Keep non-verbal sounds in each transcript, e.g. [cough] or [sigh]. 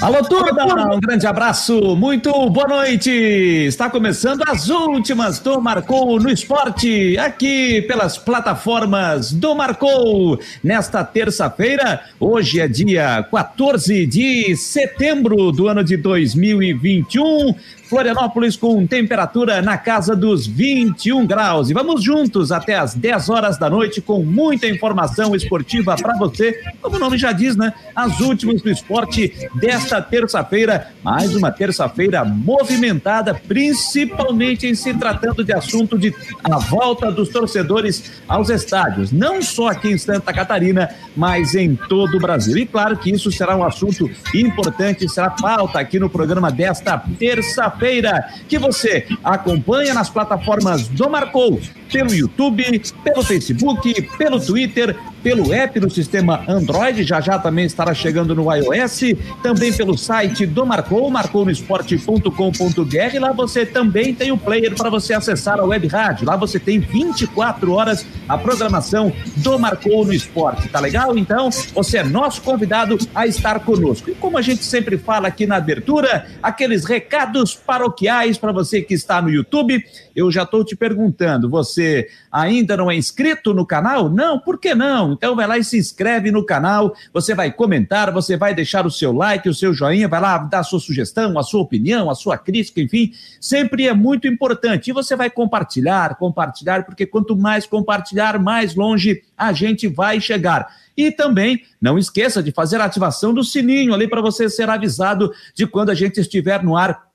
Alô, turma! Um grande abraço, muito boa noite! Está começando as últimas do Marcou no Esporte, aqui pelas plataformas do Marcou. Nesta terça-feira, hoje é dia 14 de setembro do ano de 2021. Florianópolis com temperatura na casa dos 21 graus. E vamos juntos até as 10 horas da noite com muita informação esportiva para você. Como o nome já diz, né? As últimas do esporte desta terça-feira. Mais uma terça-feira movimentada, principalmente em se tratando de assunto de a volta dos torcedores aos estádios. Não só aqui em Santa Catarina, mas em todo o Brasil. E claro que isso será um assunto importante, será pauta aqui no programa desta terça-feira feira que você acompanha nas plataformas do Marcou, pelo YouTube, pelo Facebook, pelo Twitter, pelo app do sistema Android, já já também estará chegando no iOS, também pelo site do Marcou, marcounoesporte.com.br. Lá você também tem o um player para você acessar a web rádio. Lá você tem 24 horas a programação do Marcou no Esporte, tá legal? Então, você é nosso convidado a estar conosco. E como a gente sempre fala aqui na abertura, aqueles recados paroquiais para você que está no YouTube, eu já estou te perguntando, você ainda não é inscrito no canal? Não, por que não? Então vai lá e se inscreve no canal, você vai comentar, você vai deixar o seu like, o seu joinha, vai lá dar a sua sugestão, a sua opinião, a sua crítica, enfim, sempre é muito importante. E você vai compartilhar, compartilhar, porque quanto mais compartilhar, mais longe a gente vai chegar. E também não esqueça de fazer a ativação do sininho ali para você ser avisado de quando a gente estiver no ar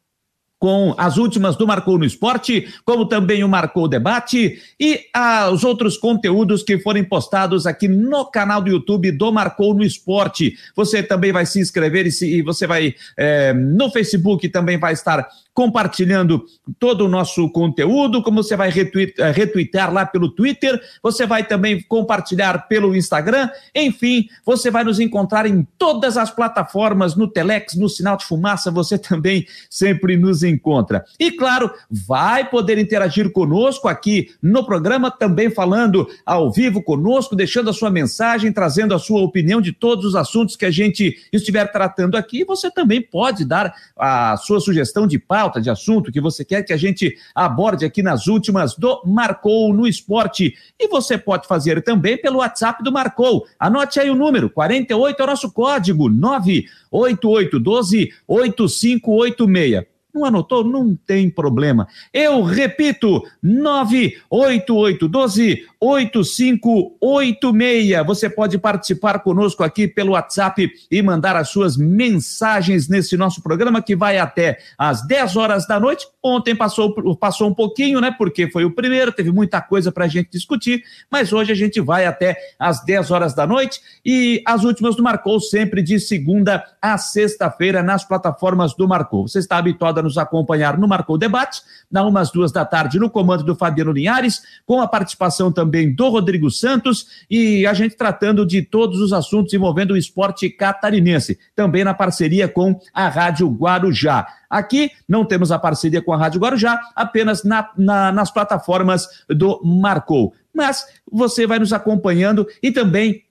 com as últimas do Marcou no Esporte, como também o Marcou Debate e ah, os outros conteúdos que forem postados aqui no canal do YouTube do Marcou no Esporte. Você também vai se inscrever e, se, e você vai é, no Facebook também vai estar compartilhando todo o nosso conteúdo, como você vai retweetar, eh, retweetar lá pelo Twitter, você vai também compartilhar pelo Instagram, enfim, você vai nos encontrar em todas as plataformas, no Telex, no Sinal de Fumaça, você [laughs] também sempre nos encontra. E claro, vai poder interagir conosco aqui no programa, também falando ao vivo conosco, deixando a sua mensagem, trazendo a sua opinião de todos os assuntos que a gente estiver tratando aqui. Você também pode dar a sua sugestão de pauta pauta, de assunto que você quer que a gente aborde aqui nas últimas do Marcou no Esporte. E você pode fazer também pelo WhatsApp do Marcou. Anote aí o número: 48 é o nosso código, 98812 8586. Não anotou? Não tem problema. Eu repito, 98812 8586. Você pode participar conosco aqui pelo WhatsApp e mandar as suas mensagens nesse nosso programa que vai até às 10 horas da noite. Ontem passou, passou um pouquinho, né? Porque foi o primeiro, teve muita coisa para a gente discutir, mas hoje a gente vai até às 10 horas da noite e as últimas do Marcou sempre de segunda a sexta-feira nas plataformas do Marcou. Você está habituado a nos acompanhar no Marcou Debate, na umas duas da tarde, no comando do Fabiano Linhares, com a participação também do Rodrigo Santos e a gente tratando de todos os assuntos envolvendo o esporte catarinense, também na parceria com a Rádio Guarujá. Aqui não temos a parceria com a Rádio Guarujá, apenas na, na, nas plataformas do Marcou. Mas você vai nos acompanhando e também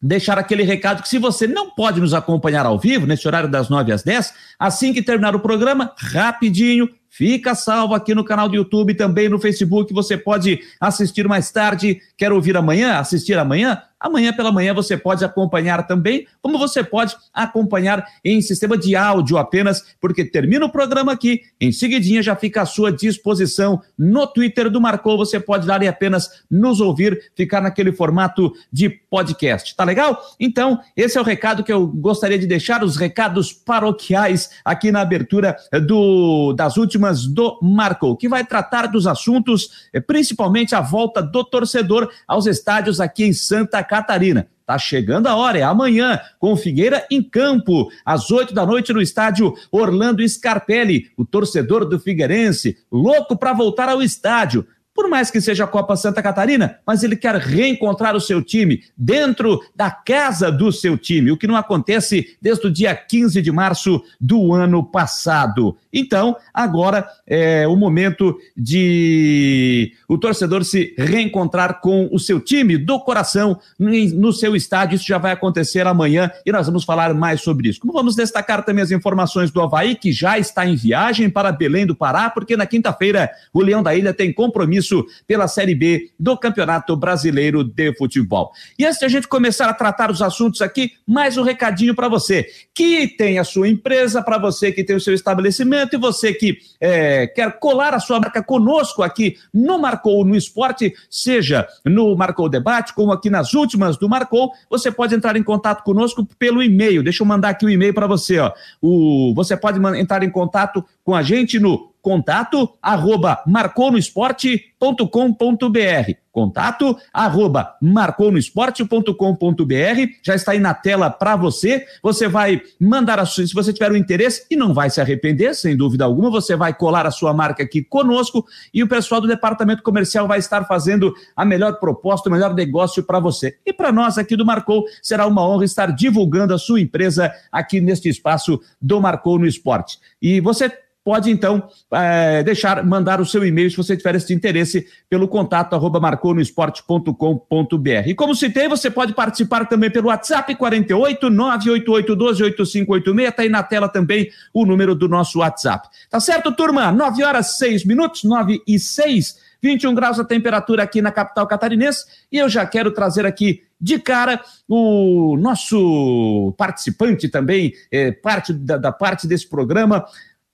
deixar aquele recado que se você não pode nos acompanhar ao vivo, nesse horário das 9 às 10, assim que terminar o programa, rapidinho, Fica salvo aqui no canal do YouTube, também no Facebook. Você pode assistir mais tarde. Quer ouvir amanhã? Assistir amanhã? Amanhã pela manhã você pode acompanhar também, como você pode acompanhar em sistema de áudio apenas, porque termina o programa aqui, em seguidinha já fica à sua disposição no Twitter do Marcou, você pode dar e apenas nos ouvir, ficar naquele formato de podcast, tá legal? Então, esse é o recado que eu gostaria de deixar, os recados paroquiais aqui na abertura do das últimas do Marcou, que vai tratar dos assuntos, eh, principalmente a volta do torcedor aos estádios aqui em Santa Catarina. Tá chegando a hora, é amanhã, com Figueira em campo, às oito da noite no estádio Orlando Scarpelli, o torcedor do Figueirense, louco para voltar ao estádio. Por mais que seja a Copa Santa Catarina, mas ele quer reencontrar o seu time dentro da casa do seu time, o que não acontece desde o dia 15 de março do ano passado. Então, agora é o momento de o torcedor se reencontrar com o seu time do coração no seu estádio. Isso já vai acontecer amanhã e nós vamos falar mais sobre isso. Como vamos destacar também as informações do Havaí, que já está em viagem para Belém do Pará, porque na quinta-feira o Leão da Ilha tem compromisso pela Série B do Campeonato Brasileiro de Futebol. E antes de a gente começar a tratar os assuntos aqui, mais um recadinho para você que tem a sua empresa, para você que tem o seu estabelecimento e você que é, quer colar a sua marca conosco aqui no Marcou no Esporte, seja no Marcou Debate, como aqui nas últimas do Marcou, você pode entrar em contato conosco pelo e-mail. Deixa eu mandar aqui o e-mail para você. Ó. O, você pode entrar em contato com a gente no contato arroba marconoesporte.com.br contato arroba marconoesporte.com.br já está aí na tela para você. Você vai mandar a sua, se você tiver o um interesse e não vai se arrepender, sem dúvida alguma você vai colar a sua marca aqui conosco e o pessoal do departamento comercial vai estar fazendo a melhor proposta, o melhor negócio para você. E para nós aqui do Marcou será uma honra estar divulgando a sua empresa aqui neste espaço do Marcou no Esporte. E você pode então é, deixar, mandar o seu e-mail se você tiver esse interesse pelo contato arroba marconosport.com.br. E como citei, você pode participar também pelo WhatsApp 48 988 12 8586, tá aí na tela também o número do nosso WhatsApp. Tá certo, turma? 9 horas 6 minutos, 9 e 6, 21 graus a temperatura aqui na capital catarinense, e eu já quero trazer aqui de cara o nosso participante também, é, parte da, da parte desse programa,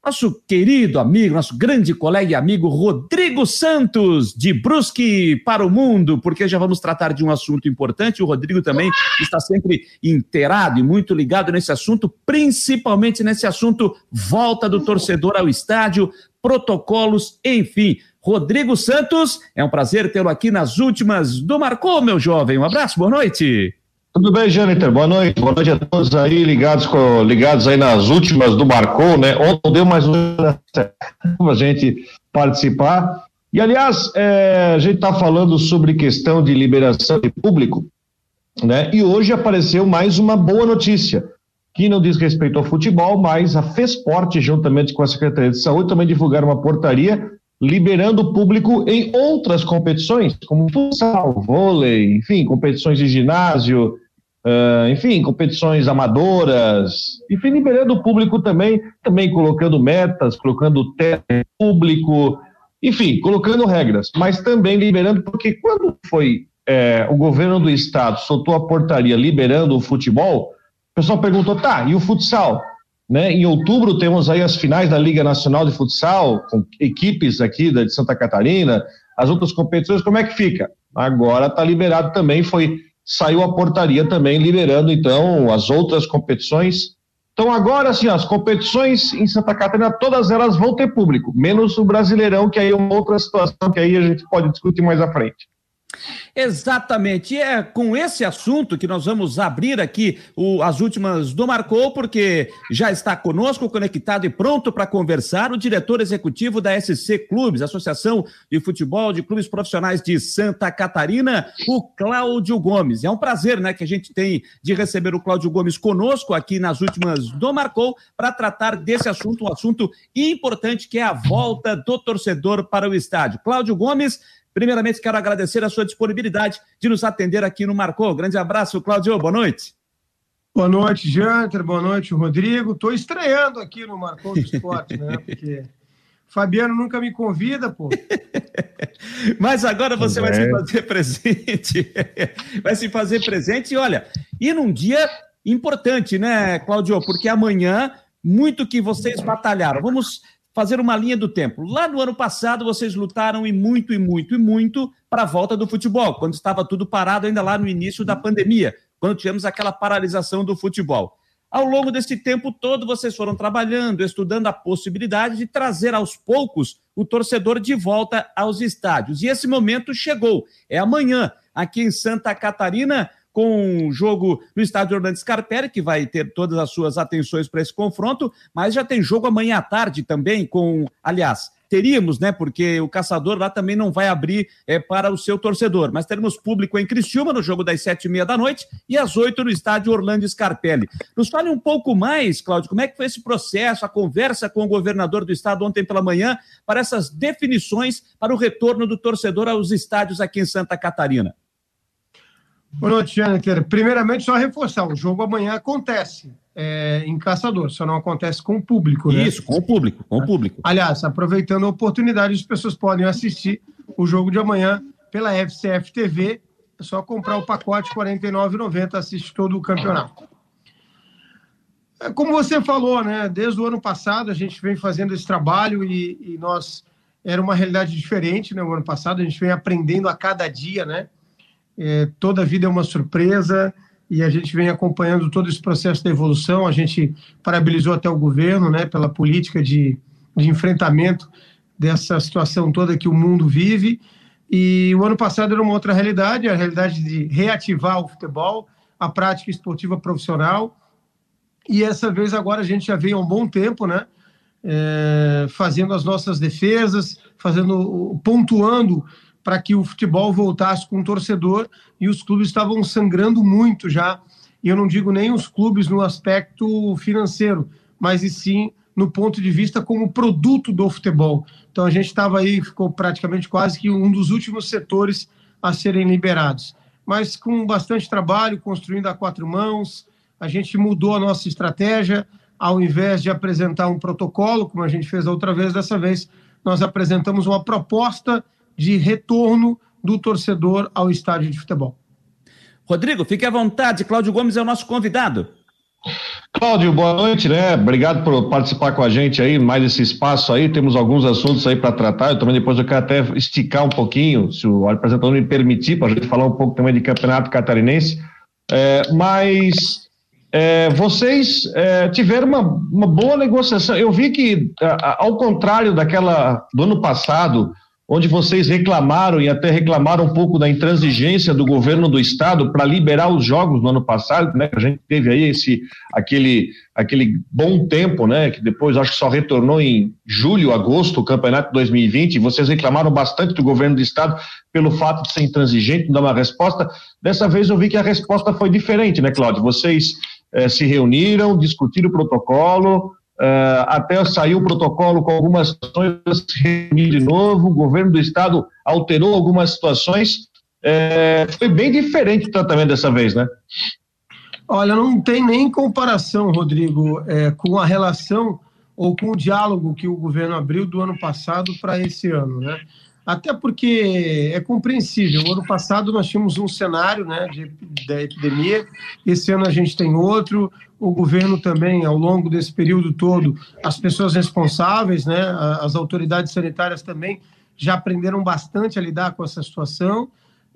nosso querido amigo, nosso grande colega e amigo Rodrigo Santos, de Brusque para o Mundo, porque já vamos tratar de um assunto importante. O Rodrigo também está sempre inteirado e muito ligado nesse assunto, principalmente nesse assunto volta do torcedor ao estádio, protocolos, enfim. Rodrigo Santos, é um prazer tê-lo aqui nas últimas do Marcou, meu jovem. Um abraço, boa noite. Tudo bem, Jâniter? Boa noite. Boa noite a todos aí ligados, com, ligados aí nas últimas do Marcou, né? Ontem deu mais uma a gente participar. E, aliás, é, a gente está falando sobre questão de liberação de público, né? E hoje apareceu mais uma boa notícia, que não diz respeito ao futebol, mas a FESPORT, juntamente com a Secretaria de Saúde, também divulgaram uma portaria liberando o público em outras competições, como futsal, vôlei, enfim, competições de ginásio, Uh, enfim, competições amadoras, enfim, liberando o público também, também colocando metas, colocando teto público, enfim, colocando regras, mas também liberando, porque quando foi é, o governo do estado soltou a portaria liberando o futebol, o pessoal perguntou, tá, e o futsal? Né? Em outubro temos aí as finais da Liga Nacional de Futsal, com equipes aqui de Santa Catarina, as outras competições, como é que fica? Agora está liberado também, foi saiu a portaria também liberando então as outras competições. Então agora assim, as competições em Santa Catarina todas elas vão ter público, menos o Brasileirão, que aí é uma outra situação que aí a gente pode discutir mais à frente. Exatamente. E é com esse assunto que nós vamos abrir aqui o, as últimas do Marcou, porque já está conosco, conectado e pronto para conversar o diretor executivo da SC Clubes, Associação de Futebol de Clubes Profissionais de Santa Catarina, o Cláudio Gomes. É um prazer, né, que a gente tem de receber o Cláudio Gomes conosco aqui nas últimas do Marcou para tratar desse assunto, um assunto importante que é a volta do torcedor para o estádio. Cláudio Gomes Primeiramente, quero agradecer a sua disponibilidade de nos atender aqui no Marcou. Grande abraço, Claudio. Boa noite. Boa noite, Janter. Boa noite, Rodrigo. Estou estreando aqui no Marcou do Esporte, né? [laughs] Porque Fabiano nunca me convida, pô. [laughs] Mas agora você vai se fazer presente. [laughs] vai se fazer presente e olha, e num dia importante, né, Claudio? Porque amanhã, muito que vocês batalharam. Vamos fazer uma linha do tempo. Lá no ano passado, vocês lutaram e muito, e muito, e muito para a volta do futebol, quando estava tudo parado ainda lá no início da pandemia, quando tivemos aquela paralisação do futebol. Ao longo desse tempo todo, vocês foram trabalhando, estudando a possibilidade de trazer aos poucos o torcedor de volta aos estádios. E esse momento chegou. É amanhã, aqui em Santa Catarina, com o jogo no estádio Orlando Scarpelli, que vai ter todas as suas atenções para esse confronto, mas já tem jogo amanhã à tarde também com, aliás, teríamos, né? Porque o caçador lá também não vai abrir é, para o seu torcedor. Mas teremos público em Criciúma no jogo das sete e meia da noite e às oito no estádio Orlando Scarpelli. Nos fale um pouco mais, Cláudio, como é que foi esse processo, a conversa com o governador do estado ontem pela manhã para essas definições para o retorno do torcedor aos estádios aqui em Santa Catarina. Boa noite, Janker. Primeiramente, só reforçar: o jogo amanhã acontece é, em Caçador, só não acontece com o público. Né? Isso, com o público, com o público. Aliás, aproveitando a oportunidade, as pessoas podem assistir o jogo de amanhã pela FCF TV. É só comprar o pacote R$ 49,90, assiste todo o campeonato. É, como você falou, né? Desde o ano passado a gente vem fazendo esse trabalho e, e nós era uma realidade diferente, né? O ano passado a gente vem aprendendo a cada dia, né? É, toda vida é uma surpresa e a gente vem acompanhando todo esse processo da evolução. A gente parabenizou até o governo né, pela política de, de enfrentamento dessa situação toda que o mundo vive. E o ano passado era uma outra realidade, a realidade de reativar o futebol, a prática esportiva profissional. E essa vez agora a gente já vem há um bom tempo, né? É, fazendo as nossas defesas, fazendo, pontuando para que o futebol voltasse com o torcedor e os clubes estavam sangrando muito já. E eu não digo nem os clubes no aspecto financeiro, mas e sim no ponto de vista como produto do futebol. Então a gente estava aí, ficou praticamente quase que um dos últimos setores a serem liberados. Mas com bastante trabalho, construindo a quatro mãos, a gente mudou a nossa estratégia. Ao invés de apresentar um protocolo, como a gente fez a outra vez, dessa vez nós apresentamos uma proposta de retorno do torcedor ao estádio de futebol. Rodrigo, fique à vontade. Cláudio Gomes é o nosso convidado. Cláudio, boa noite, né? Obrigado por participar com a gente aí, mais esse espaço aí. Temos alguns assuntos aí para tratar. Eu também depois eu quero até esticar um pouquinho, se o apresentador me permitir, para a gente falar um pouco também de campeonato catarinense. É, mas é, vocês é, tiveram uma, uma boa negociação. Eu vi que, ao contrário daquela do ano passado, onde vocês reclamaram e até reclamaram um pouco da intransigência do governo do estado para liberar os jogos no ano passado, né? A gente teve aí esse aquele aquele bom tempo, né? Que depois acho que só retornou em julho, agosto, o campeonato 2020. Vocês reclamaram bastante do governo do estado pelo fato de ser intransigente, não dar uma resposta. Dessa vez eu vi que a resposta foi diferente, né, Cláudio? Vocês eh, se reuniram, discutiram o protocolo, Uh, até saiu o protocolo com algumas situações, reunir de novo, o governo do estado alterou algumas situações. É, foi bem diferente o tratamento dessa vez, né? Olha, não tem nem comparação, Rodrigo, é, com a relação ou com o diálogo que o governo abriu do ano passado para esse ano, né? Até porque é compreensível. O ano passado nós tínhamos um cenário né, de, da epidemia, esse ano a gente tem outro. O governo também, ao longo desse período todo, as pessoas responsáveis, né, as autoridades sanitárias também já aprenderam bastante a lidar com essa situação.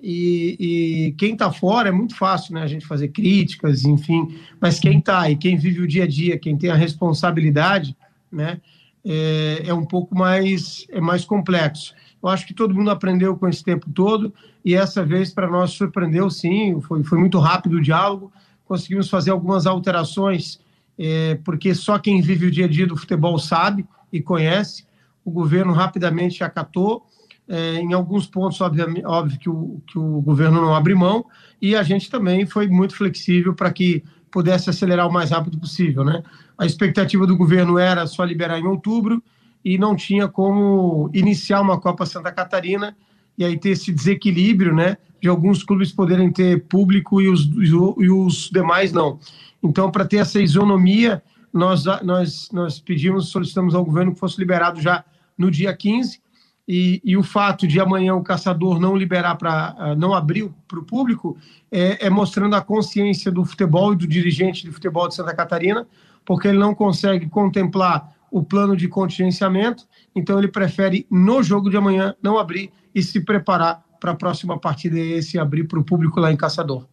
E, e quem está fora é muito fácil né, a gente fazer críticas, enfim, mas quem está e quem vive o dia a dia, quem tem a responsabilidade, né, é, é um pouco mais, é mais complexo. Eu acho que todo mundo aprendeu com esse tempo todo e essa vez para nós surpreendeu sim, foi, foi muito rápido o diálogo, conseguimos fazer algumas alterações, é, porque só quem vive o dia a dia do futebol sabe e conhece. O governo rapidamente acatou, é, em alguns pontos, obviamente, óbvio que o, que o governo não abre mão, e a gente também foi muito flexível para que pudesse acelerar o mais rápido possível. Né? A expectativa do governo era só liberar em outubro, e não tinha como iniciar uma Copa Santa Catarina e aí ter esse desequilíbrio, né, de alguns clubes poderem ter público e os, e os demais não. Então, para ter essa isonomia, nós, nós, nós pedimos, solicitamos ao governo que fosse liberado já no dia 15, e, e o fato de amanhã o caçador não liberar para ah, não abrir para o público é, é mostrando a consciência do futebol e do dirigente de futebol de Santa Catarina, porque ele não consegue contemplar o plano de contingenciamento, então ele prefere no jogo de amanhã não abrir e se preparar para a próxima partida e esse abrir para o público lá em Caçador.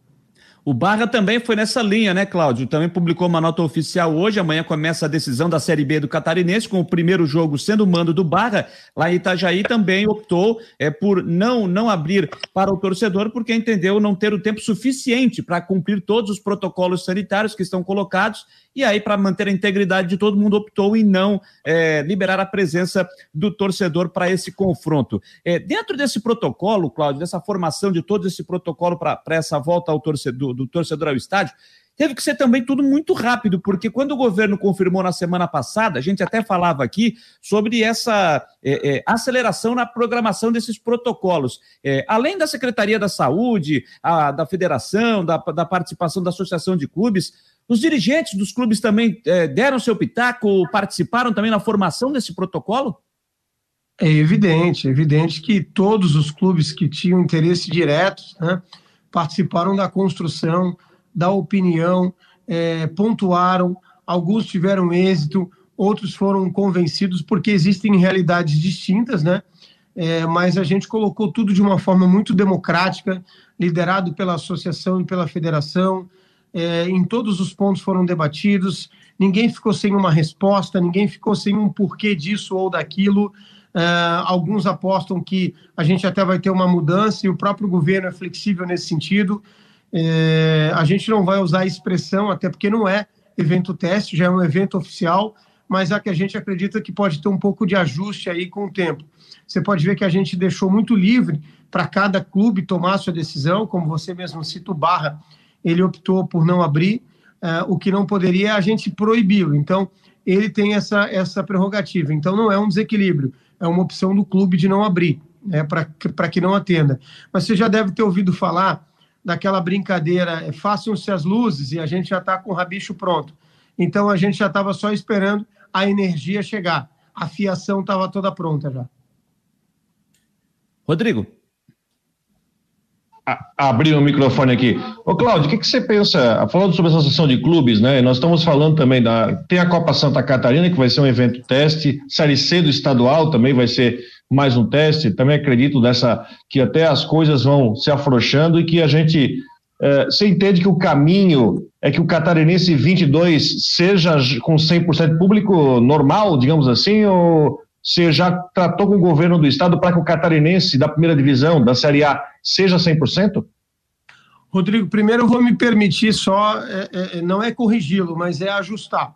O Barra também foi nessa linha, né, Cláudio? Também publicou uma nota oficial hoje. Amanhã começa a decisão da Série B do Catarinense, com o primeiro jogo sendo o mando do Barra. Lá em Itajaí também optou é, por não, não abrir para o torcedor, porque entendeu não ter o tempo suficiente para cumprir todos os protocolos sanitários que estão colocados e aí, para manter a integridade de todo mundo, optou em não é, liberar a presença do torcedor para esse confronto. É, dentro desse protocolo, Cláudio, dessa formação de todo esse protocolo para essa volta ao torcedor, do torcedor ao estádio, teve que ser também tudo muito rápido, porque quando o governo confirmou na semana passada, a gente até falava aqui sobre essa é, é, aceleração na programação desses protocolos. É, além da Secretaria da Saúde, a, da Federação, da, da, participação da Associação de Clubes, os dirigentes dos clubes também é, deram seu pitaco, participaram também na formação desse protocolo? É evidente, é evidente que todos os clubes que tinham interesse direto né, participaram da construção da opinião, é, pontuaram, alguns tiveram êxito, outros foram convencidos, porque existem realidades distintas, né? É, mas a gente colocou tudo de uma forma muito democrática, liderado pela associação e pela federação. É, em todos os pontos foram debatidos, ninguém ficou sem uma resposta, ninguém ficou sem um porquê disso ou daquilo. É, alguns apostam que a gente até vai ter uma mudança e o próprio governo é flexível nesse sentido. É, a gente não vai usar a expressão, até porque não é evento teste, já é um evento oficial, mas é que a gente acredita que pode ter um pouco de ajuste aí com o tempo. Você pode ver que a gente deixou muito livre para cada clube tomar sua decisão, como você mesmo cita o Barra, ele optou por não abrir, é, o que não poderia a gente proibi-lo. Então, ele tem essa, essa prerrogativa. Então, não é um desequilíbrio, é uma opção do clube de não abrir, né, para que não atenda. Mas você já deve ter ouvido falar daquela brincadeira, é, façam-se as luzes e a gente já está com o rabicho pronto. Então a gente já estava só esperando a energia chegar. A fiação estava toda pronta já. Rodrigo. Abrir o microfone aqui. Ô, Cláudio, o que, que você pensa? Falando sobre a associação de clubes, né? Nós estamos falando também da. Tem a Copa Santa Catarina, que vai ser um evento teste, Série C do estadual também vai ser mais um teste. Também acredito dessa que até as coisas vão se afrouxando e que a gente é, você entende que o caminho é que o Catarinense 22 seja com 100% público normal, digamos assim, ou você já tratou com o governo do estado para que o Catarinense da primeira divisão, da Série A, seja 100%? Rodrigo, primeiro eu vou me permitir só, é, é, não é corrigi-lo, mas é ajustar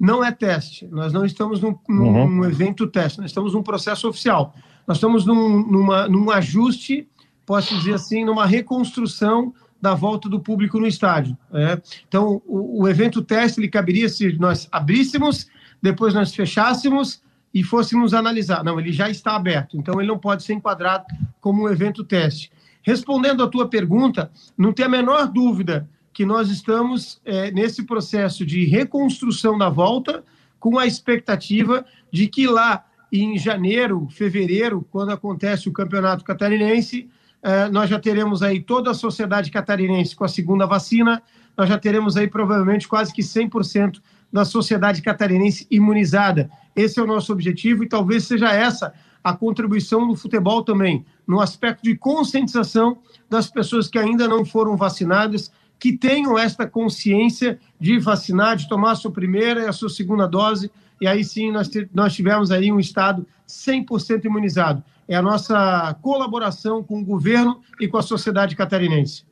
não é teste. Nós não estamos num, num uhum. evento teste, nós estamos num processo oficial. Nós estamos num, numa, num ajuste, posso dizer assim, numa reconstrução da volta do público no estádio. É. Então, o, o, evento teste ele caberia se nós abríssemos, depois nós fechássemos e fôssemos analisar. Não, ele já está aberto, então ele não pode ser enquadrado como um evento teste. Respondendo à tua pergunta, não tem a menor dúvida que nós estamos é, nesse processo de reconstrução da volta, com a expectativa de que lá em janeiro, fevereiro, quando acontece o campeonato catarinense, é, nós já teremos aí toda a sociedade catarinense com a segunda vacina, nós já teremos aí provavelmente quase que 100% da sociedade catarinense imunizada. Esse é o nosso objetivo e talvez seja essa a contribuição do futebol também, no aspecto de conscientização das pessoas que ainda não foram vacinadas, que tenham esta consciência de vacinar, de tomar a sua primeira e a sua segunda dose, e aí sim nós, nós tivemos aí um Estado 100% imunizado. É a nossa colaboração com o governo e com a sociedade catarinense.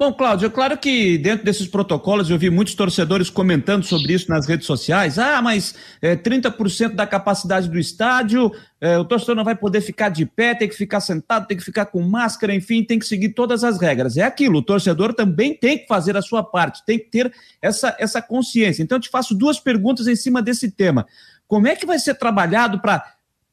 Bom, Cláudio, é claro que dentro desses protocolos eu vi muitos torcedores comentando sobre isso nas redes sociais. Ah, mas é, 30% da capacidade do estádio, é, o torcedor não vai poder ficar de pé, tem que ficar sentado, tem que ficar com máscara, enfim, tem que seguir todas as regras. É aquilo, o torcedor também tem que fazer a sua parte, tem que ter essa, essa consciência. Então, eu te faço duas perguntas em cima desse tema. Como é que vai ser trabalhado para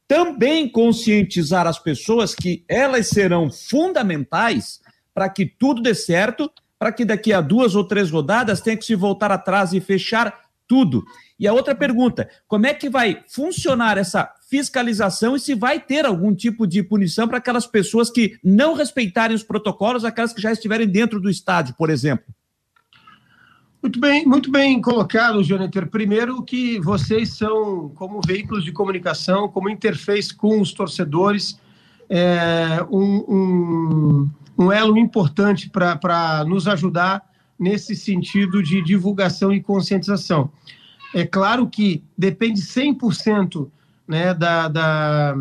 também conscientizar as pessoas que elas serão fundamentais? Para que tudo dê certo, para que daqui a duas ou três rodadas tenha que se voltar atrás e fechar tudo. E a outra pergunta: como é que vai funcionar essa fiscalização e se vai ter algum tipo de punição para aquelas pessoas que não respeitarem os protocolos, aquelas que já estiverem dentro do estádio, por exemplo? Muito bem, muito bem colocado, Jonathan. Primeiro que vocês são, como veículos de comunicação, como interface com os torcedores, é, um, um um elo importante para nos ajudar nesse sentido de divulgação e conscientização. É claro que depende 100% né, da, da,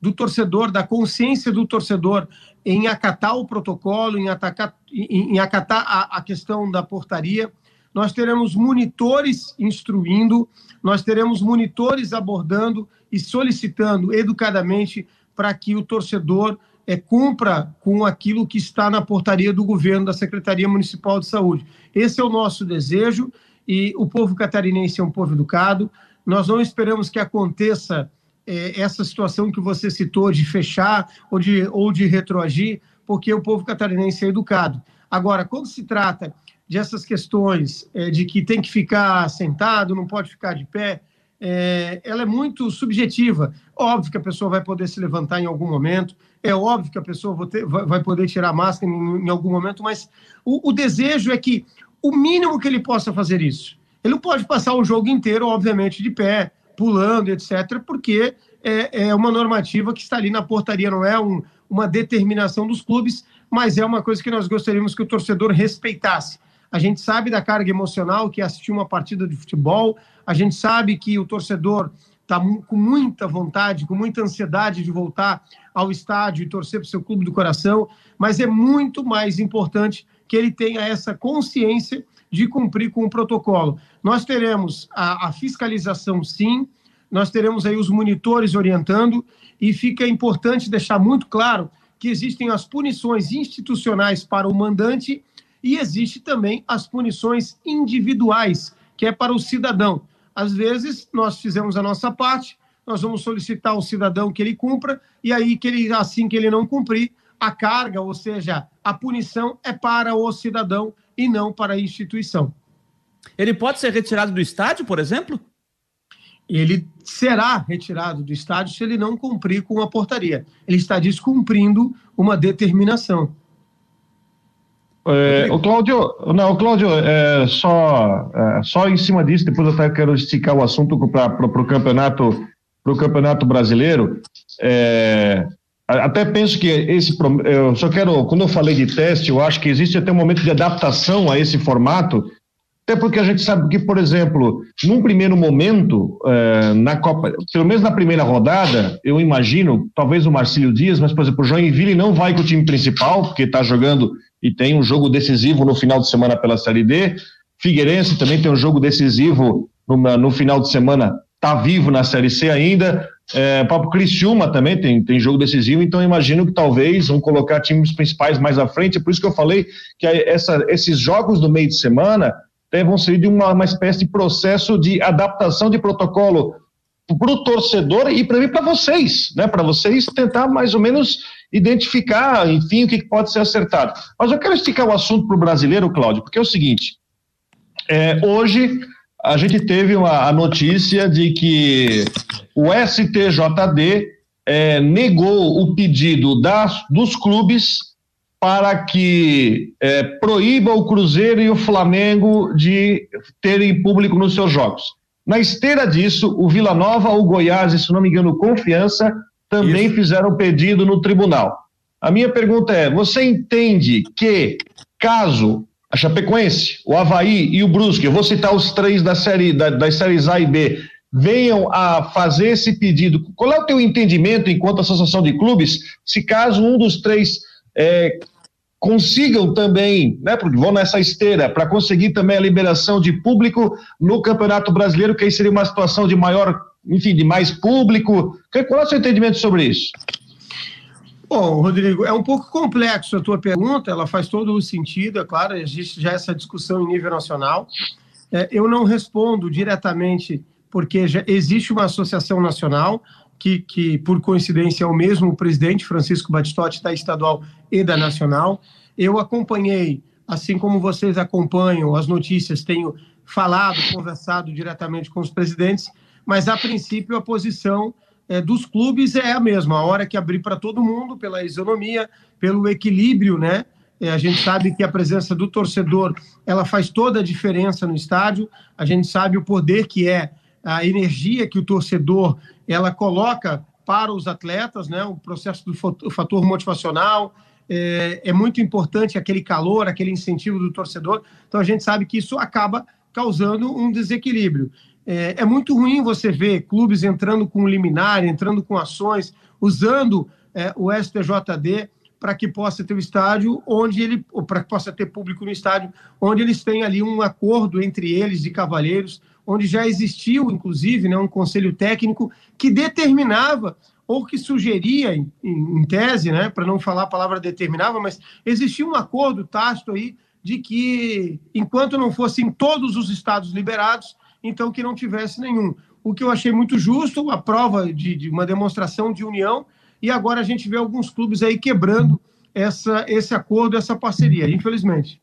do torcedor, da consciência do torcedor em acatar o protocolo, em, atacar, em, em acatar a, a questão da portaria. nós teremos monitores instruindo, nós teremos monitores abordando e solicitando educadamente para que o torcedor é, cumpra com aquilo que está na portaria do governo da Secretaria Municipal de Saúde. Esse é o nosso desejo e o povo catarinense é um povo educado. Nós não esperamos que aconteça é, essa situação que você citou de fechar ou de, ou de retroagir, porque o povo catarinense é educado. Agora, quando se trata dessas questões é, de que tem que ficar sentado, não pode ficar de pé, é, ela é muito subjetiva. Óbvio que a pessoa vai poder se levantar em algum momento, é óbvio que a pessoa vai poder tirar a máscara em, em algum momento, mas o, o, desejo é que o mínimo que ele possa fazer isso. Ele não pode passar o jogo inteiro, obviamente, de pé, pulando, etc., porque é, é uma normativa que está ali na portaria, não é um, uma determinação dos clubes, mas é uma coisa que nós gostaríamos que o torcedor respeitasse. A gente sabe da carga emocional que é assistir uma partida de futebol, a gente sabe que o torcedor está com muita vontade, com muita ansiedade de voltar ao estádio e torcer para o seu clube do coração, mas é muito mais importante que ele tenha essa consciência de cumprir com o protocolo. Nós teremos a, a fiscalização, sim, nós teremos aí os monitores orientando, e fica importante deixar muito claro que existem as punições institucionais para o mandante e existe também as punições individuais, que é para o cidadão. Às vezes, nós fizemos a nossa parte, nós vamos solicitar ao cidadão que ele cumpra, e aí, que ele, assim que ele não cumprir, a carga, ou seja, a punição é para o cidadão e não para a instituição. Ele pode ser retirado do estádio, por exemplo? Ele será retirado do estádio se ele não cumprir com a portaria. Ele está descumprindo uma determinação. É, o Cláudio, não, o Cláudio, é, só, é, só em cima disso, depois eu até quero esticar o assunto para o campeonato, pro campeonato brasileiro. É, até penso que esse, eu só quero, quando eu falei de teste, eu acho que existe até um momento de adaptação a esse formato, até porque a gente sabe que, por exemplo, num primeiro momento, é, na Copa, pelo menos na primeira rodada, eu imagino, talvez o Marcílio Dias, mas, por exemplo, o Joinville não vai com o time principal, porque está jogando e tem um jogo decisivo no final de semana pela Série D. Figueirense também tem um jogo decisivo no, no final de semana, está vivo na Série C ainda. É, o próprio Criciúma também tem, tem jogo decisivo, então imagino que talvez vão colocar times principais mais à frente. É por isso que eu falei que essa, esses jogos do meio de semana vão ser de uma, uma espécie de processo de adaptação de protocolo para o torcedor e para mim para vocês, né? Para vocês tentar mais ou menos identificar, enfim, o que pode ser acertado. Mas eu quero esticar o assunto para o brasileiro, Cláudio, porque é o seguinte: é, hoje a gente teve uma, a notícia de que o STJD é, negou o pedido das, dos clubes para que é, proíba o Cruzeiro e o Flamengo de terem público nos seus jogos. Na esteira disso, o Vila Nova, o Goiás e, se não me engano, Confiança também Isso. fizeram pedido no tribunal. A minha pergunta é: você entende que, caso a Chapecoense, o Havaí e o Brusque, eu vou citar os três da série, da, das séries A e B, venham a fazer esse pedido, qual é o teu entendimento enquanto associação de clubes, se caso um dos três é, consigam também, né, vão nessa esteira, para conseguir também a liberação de público no Campeonato Brasileiro, que aí seria uma situação de maior, enfim, de mais público. Qual é o seu entendimento sobre isso? Bom, Rodrigo, é um pouco complexo a tua pergunta, ela faz todo o sentido, é claro, existe já essa discussão em nível nacional. É, eu não respondo diretamente, porque já existe uma associação nacional, que, que, por coincidência, é o mesmo presidente, Francisco Batistotti, da estadual e da nacional. Eu acompanhei, assim como vocês acompanham as notícias, tenho falado, conversado diretamente com os presidentes, mas a princípio a posição é, dos clubes é a mesma. A hora que abrir para todo mundo, pela isonomia, pelo equilíbrio, né? É, a gente sabe que a presença do torcedor ela faz toda a diferença no estádio. A gente sabe o poder que é a energia que o torcedor ela coloca para os atletas, né? O processo do fator motivacional é, é muito importante aquele calor, aquele incentivo do torcedor. Então a gente sabe que isso acaba causando um desequilíbrio. É, é, muito ruim você ver clubes entrando com liminar, entrando com ações, usando é, o STJD para que possa ter o estádio onde ele, para que possa ter público no estádio, onde eles têm ali um acordo entre eles de cavalheiros, onde já existiu, inclusive, né, um conselho técnico que determinava ou que sugeria, em, em tese, né, para não falar a palavra determinava, mas existia um acordo tácito aí de que, enquanto não fossem todos os estados liberados, então que não tivesse nenhum. O que eu achei muito justo, a prova de, de uma demonstração de união, e agora a gente vê alguns clubes aí quebrando essa, esse acordo, essa parceria, infelizmente.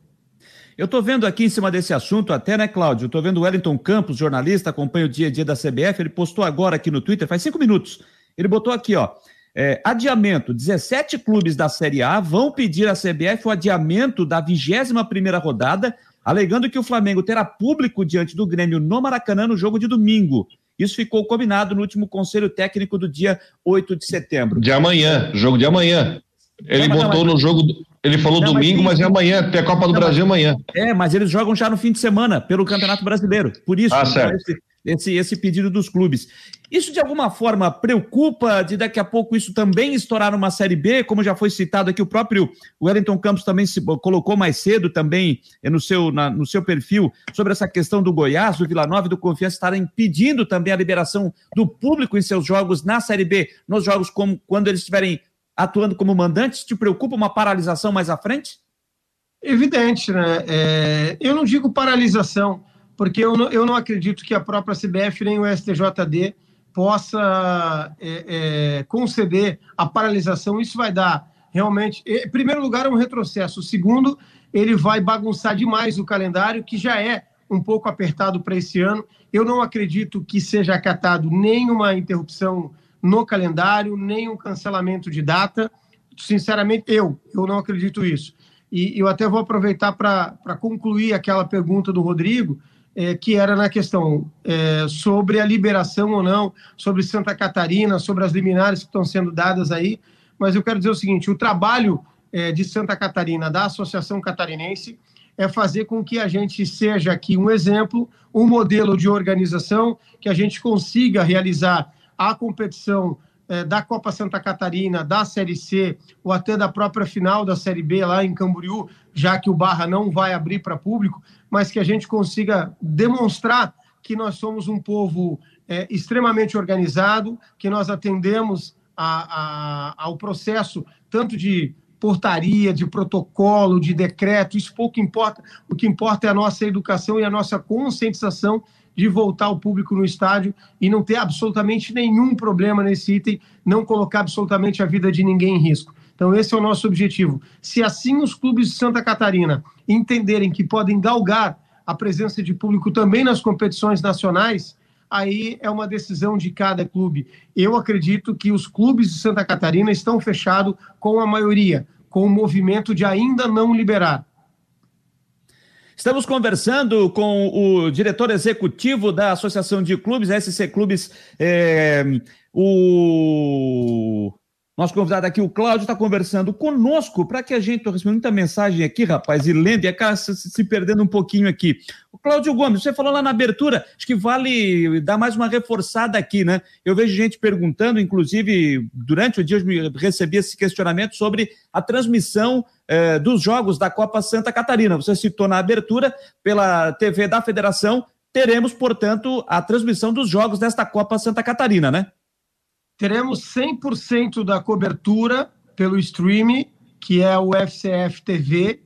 Eu estou vendo aqui em cima desse assunto, até, né, Cláudio? Estou vendo o Wellington Campos, jornalista, acompanha o dia a dia da CBF. Ele postou agora aqui no Twitter, faz cinco minutos. Ele botou aqui, ó. É, adiamento: 17 clubes da Série A vão pedir à CBF o adiamento da 21 rodada, alegando que o Flamengo terá público diante do Grêmio no Maracanã no jogo de domingo. Isso ficou combinado no último conselho técnico do dia 8 de setembro. De amanhã, jogo de amanhã. Ele não, botou não, no jogo. Ele falou não, domingo, mas, mas, é amanhã, tem a Copa do Brasil amanhã. É, mas eles jogam já no fim de semana, pelo Campeonato Brasileiro. Por isso, ah, certo. Esse, esse, esse pedido dos clubes. Isso de alguma forma preocupa de daqui a pouco isso também estourar numa Série B, como já foi citado aqui, o próprio Wellington Campos também se colocou mais cedo também eh, no seu, na, no seu perfil sobre essa questão do Goiás, do Vila Nova e do Confiança estarem pedindo também a liberação do público em seus jogos na Série B, nos jogos como quando eles estiverem atuando como mandantes. Te preocupa uma paralisação mais à frente? Evidente, né? É, eu não digo paralisação, porque eu não, eu não acredito que a própria CBF nem o STJD possa é, é, conceder a paralisação. Isso vai dar realmente, em primeiro lugar, é um retrocesso. Segundo, ele vai bagunçar demais o calendário, que já é um pouco apertado para esse ano. Eu não acredito que seja acatado nenhuma interrupção no calendário, nem um cancelamento de data. Sinceramente, eu, eu não acredito isso. E eu até vou aproveitar para concluir aquela pergunta do Rodrigo, é, que era na questão é, sobre a liberação ou não, sobre Santa Catarina, sobre as liminares que estão sendo dadas aí. Mas eu quero dizer o seguinte: o trabalho é, de Santa Catarina, da Associação Catarinense, é fazer com que a gente seja aqui um exemplo, um modelo de organização, que a gente consiga realizar a competição é, da Copa Santa Catarina, da Série C, ou até da própria final da Série B lá em Camboriú, já que o Barra não vai abrir para público, mas que a gente consiga demonstrar que nós somos um povo é, extremamente organizado, que nós atendemos a, a, ao processo tanto de portaria, de protocolo, de decreto, isso pouco importa. O que importa é a nossa educação e a nossa conscientização de voltar o público no estádio e não ter absolutamente nenhum problema nesse item, não colocar absolutamente a vida de ninguém em risco. Então, esse é o nosso objetivo. Se assim os clubes de Santa Catarina entenderem que podem galgar a presença de público também nas competições nacionais, aí é uma decisão de cada clube. Eu acredito que os clubes de Santa Catarina estão fechados com a maioria, com o movimento de ainda não liberar. Estamos conversando com o diretor executivo da Associação de Clubes, SC Clubes, é, o nosso convidado aqui, o Cláudio, está conversando conosco para que a gente. Estou recebendo muita mensagem aqui, rapaz, e lendo, e acaba se, perdendo um pouquinho aqui. O Cláudio Gomes, você falou lá na abertura, acho que vale dar mais uma reforçada aqui, né? Eu vejo gente perguntando, inclusive, durante o dia eu recebi esse questionamento sobre a transmissão eh, dos jogos da Copa Santa Catarina. Você citou na abertura, pela TV da Federação, teremos, portanto, a transmissão dos jogos desta Copa Santa Catarina, né? Teremos 100% da cobertura pelo streaming, que é o fcftv.com.br.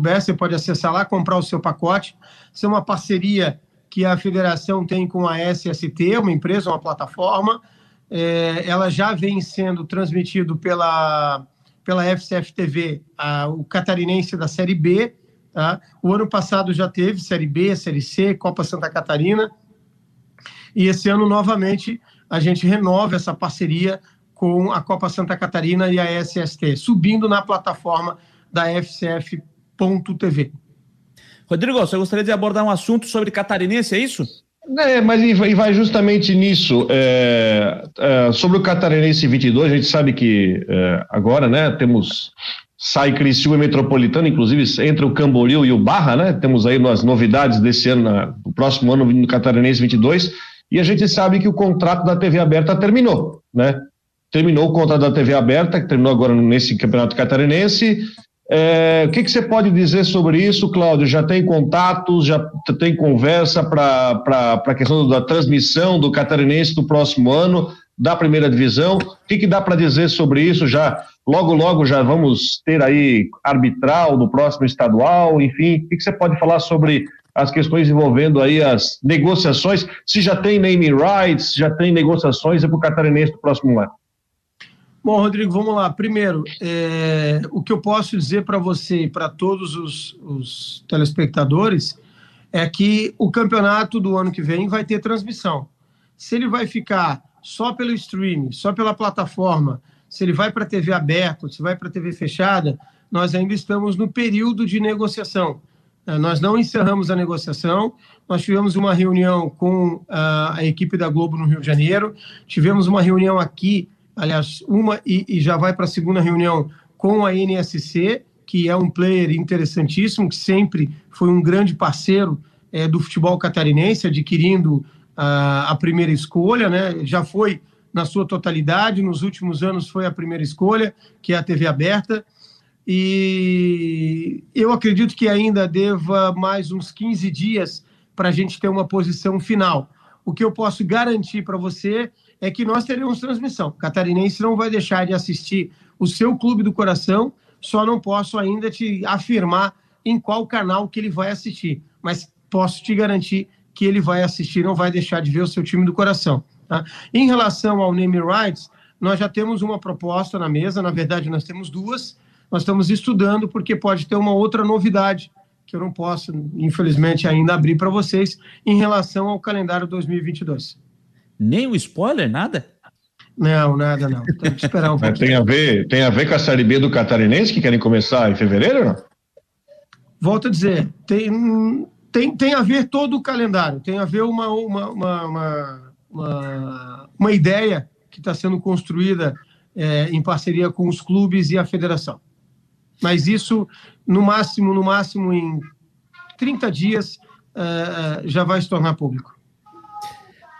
Né, Você pode acessar lá, comprar o seu pacote. Isso é uma parceria que a federação tem com a SST, uma empresa, uma plataforma. É, ela já vem sendo transmitido pela, pela FCF TV, a, o catarinense da Série B. Tá? O ano passado já teve Série B, Série C, Copa Santa Catarina. E esse ano, novamente, a gente renova essa parceria com a Copa Santa Catarina e a SST, subindo na plataforma da FCF.tv. Rodrigo, você gostaria de abordar um assunto sobre catarinense, é isso? É, mas e vai justamente nisso. É, é, sobre o Catarinense 22, a gente sabe que é, agora, né, temos sai Criciúma e Metropolitano, inclusive entre o Camboriú e o Barra, né? Temos aí as novidades desse ano, no próximo ano no Catarinense 22. E a gente sabe que o contrato da TV aberta terminou, né? terminou o contrato da TV aberta, que terminou agora nesse campeonato catarinense. É, o que, que, você pode dizer sobre isso, Cláudio? Já tem contatos, já tem conversa para a questão da transmissão do catarinense do próximo ano, da primeira divisão? O que, que dá para dizer sobre isso? Já logo, logo já vamos ter aí arbitral no próximo estadual, enfim, o que, que você pode falar sobre as questões envolvendo aí as negociações? Se já tem naming rights, já tem negociações para o catarinense do próximo ano? Bom, Rodrigo, vamos lá. Primeiro, é, o que eu posso dizer para você e para todos os, os, telespectadores é que o campeonato do ano que vem vai ter transmissão. Se ele vai ficar só pelo streaming, só pela plataforma, se ele vai para a TV aberta, se vai para a TV fechada, nós ainda estamos no período de negociação. É, nós não encerramos a negociação, nós tivemos uma reunião com a, a equipe da Globo no Rio de Janeiro, tivemos uma reunião aqui aliás, uma e, e já vai para a segunda reunião com a NSC, que é um player interessantíssimo, que sempre foi um grande parceiro é, do futebol catarinense, adquirindo a, a primeira escolha, né? Já foi na sua totalidade, nos últimos anos foi a primeira escolha, que é a TV aberta. E eu acredito que ainda deva mais uns 15 dias para a gente ter uma posição final. O que eu posso garantir para você é que nós teremos transmissão. O catarinense não vai deixar de assistir o seu clube do coração, só não posso ainda te afirmar em qual canal que ele vai assistir, mas posso te garantir que ele vai assistir, não vai deixar de ver o seu time do coração. Tá? Em relação ao name rights, nós já temos uma proposta na mesa, na verdade nós temos duas, nós estamos estudando porque pode ter uma outra novidade que eu não posso, infelizmente, ainda abrir para vocês em relação ao calendário 2022. Nem o spoiler, nada? Não, nada não. Tem que esperar um [laughs] pouco. Tem a, ver, tem a ver com a Série B do Catarinense que querem começar em fevereiro, não? Volto a dizer, tem, tem, tem a ver todo o calendário, tem a ver uma, uma, uma, uma, uma, uma ideia que está sendo construída é, em parceria com os clubes e a federação. Mas isso, no máximo, no máximo em 30 dias, é, já vai se tornar público.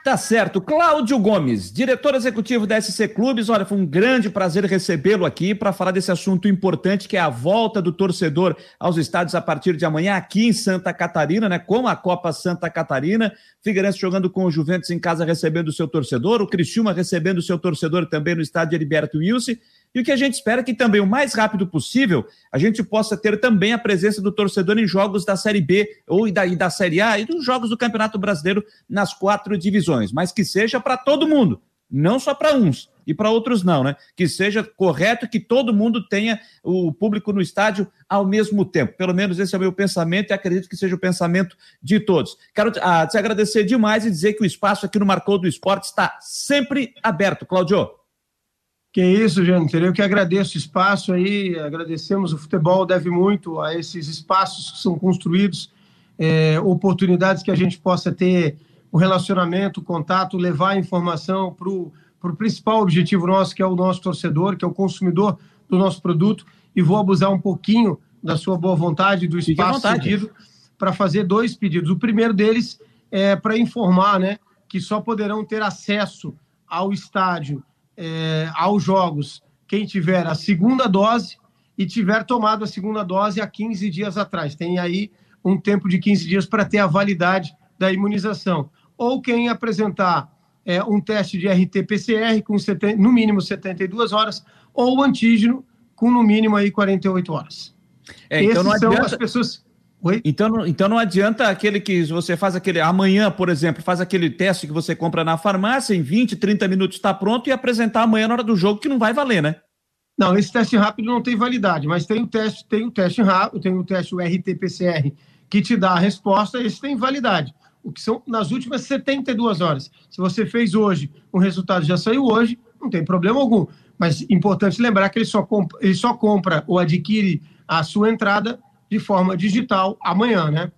Tá certo. Cláudio Gomes, diretor executivo da SC Clubes. Olha, foi um grande prazer recebê-lo aqui para falar desse assunto importante que é a volta do torcedor aos estádios a partir de amanhã aqui em Santa Catarina, né? Com a Copa Santa Catarina. Figueirense jogando com o Juventus em casa recebendo o seu torcedor, o Criciúma recebendo o seu torcedor também no estádio Heriberto Wilson. E o que a gente espera é que também, o mais rápido possível, a gente possa ter também a presença do torcedor em jogos da Série B ou da, e da Série A e dos jogos do Campeonato Brasileiro nas quatro divisões, mas que seja para todo mundo, não só para uns e para outros não, né? Que seja correto que todo mundo tenha o público no estádio ao mesmo tempo. Pelo menos esse é o meu pensamento e acredito que seja o pensamento de todos. Quero ah, te agradecer demais e dizer que o espaço aqui no Marcou do Esporte está sempre aberto. Cláudio. Que isso, gente. Eu que agradeço o espaço aí, agradecemos. O futebol deve muito a esses espaços que são construídos, é, oportunidades que a gente possa ter o relacionamento, o contato, levar a informação para o principal objetivo nosso, que é o nosso torcedor, que é o consumidor do nosso produto. E vou abusar um pouquinho da sua boa vontade, do espaço cedido, para fazer dois pedidos. O primeiro deles é para informar né, que só poderão ter acesso ao estádio é, aos jogos quem tiver a segunda dose e tiver tomado a segunda dose há 15 dias atrás. Tem aí um tempo de 15 dias para ter a validade da imunização. Ou quem apresentar é, um teste de RT-PCR com 70, no mínimo 72 horas, ou o antígeno com no mínimo aí 48 horas. É, então Esses não adianta... são as pessoas Oi? Então, não, então não adianta aquele que você faz aquele. Amanhã, por exemplo, faz aquele teste que você compra na farmácia, em 20, 30 minutos está pronto e apresentar amanhã na hora do jogo, que não vai valer, né? Não, esse teste rápido não tem validade, mas tem o teste, tem o teste rápido, tem o teste RT-PCR que te dá a resposta, esse tem validade. O que são nas últimas 72 horas. Se você fez hoje, o resultado já saiu hoje, não tem problema algum. Mas importante lembrar que ele só compra, ele só compra ou adquire a sua entrada de forma digital amanhã, né?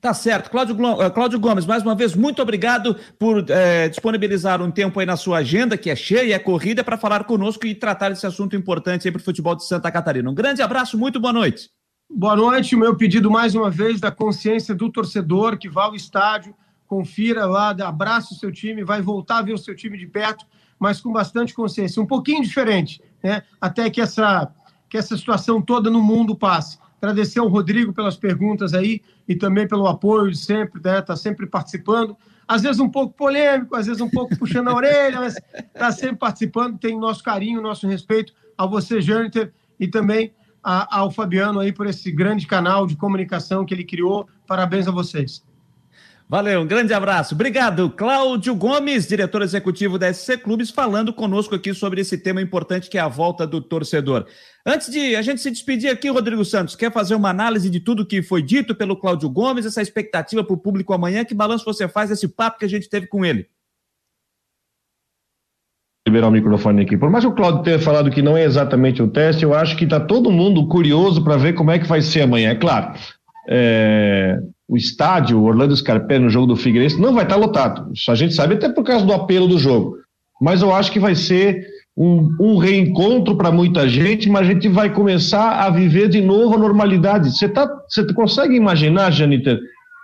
Tá certo. Cláudio, eh, Cláudio Gomes, mais uma vez, muito obrigado por é, disponibilizar um tempo aí na sua agenda, que é cheia, é corrida, para falar conosco e tratar desse assunto importante aí para o futebol de Santa Catarina. Um grande abraço, muito boa noite. Boa noite. O meu pedido, mais uma vez, da consciência do torcedor que vá ao estádio, confira lá, abraça o seu time, vai voltar a ver o seu time de perto, mas com bastante consciência, um pouquinho diferente, né? até que essa, que essa situação toda no mundo passe. Agradecer ao Rodrigo pelas perguntas aí e também pelo apoio de sempre, né? Está sempre participando. Às vezes um pouco polêmico, às vezes um pouco puxando a orelha, mas está sempre participando. Tem nosso carinho, nosso respeito a você, Jâniter, e também a, ao Fabiano aí por esse grande canal de comunicação que ele criou. Parabéns a vocês. Valeu, um grande abraço. Obrigado, Cláudio Gomes, diretor executivo da SC Clubes, falando conosco aqui sobre esse tema importante que é a volta do torcedor. Antes de a gente se despedir aqui, Rodrigo Santos, quer fazer uma análise de tudo que foi dito pelo Cláudio Gomes, essa expectativa para o público amanhã? Que balanço você faz desse papo que a gente teve com ele? liberar o microfone aqui. Por mais que o Claudio tenha falado que não é exatamente o teste, eu acho que está todo mundo curioso para ver como é que vai ser amanhã. É claro, é, o estádio Orlando Scarpelli no jogo do Figueirense não vai estar lotado. Isso a gente sabe até por causa do apelo do jogo. Mas eu acho que vai ser um, um reencontro para muita gente, mas a gente vai começar a viver de novo a normalidade. Você tá, consegue imaginar, Janita,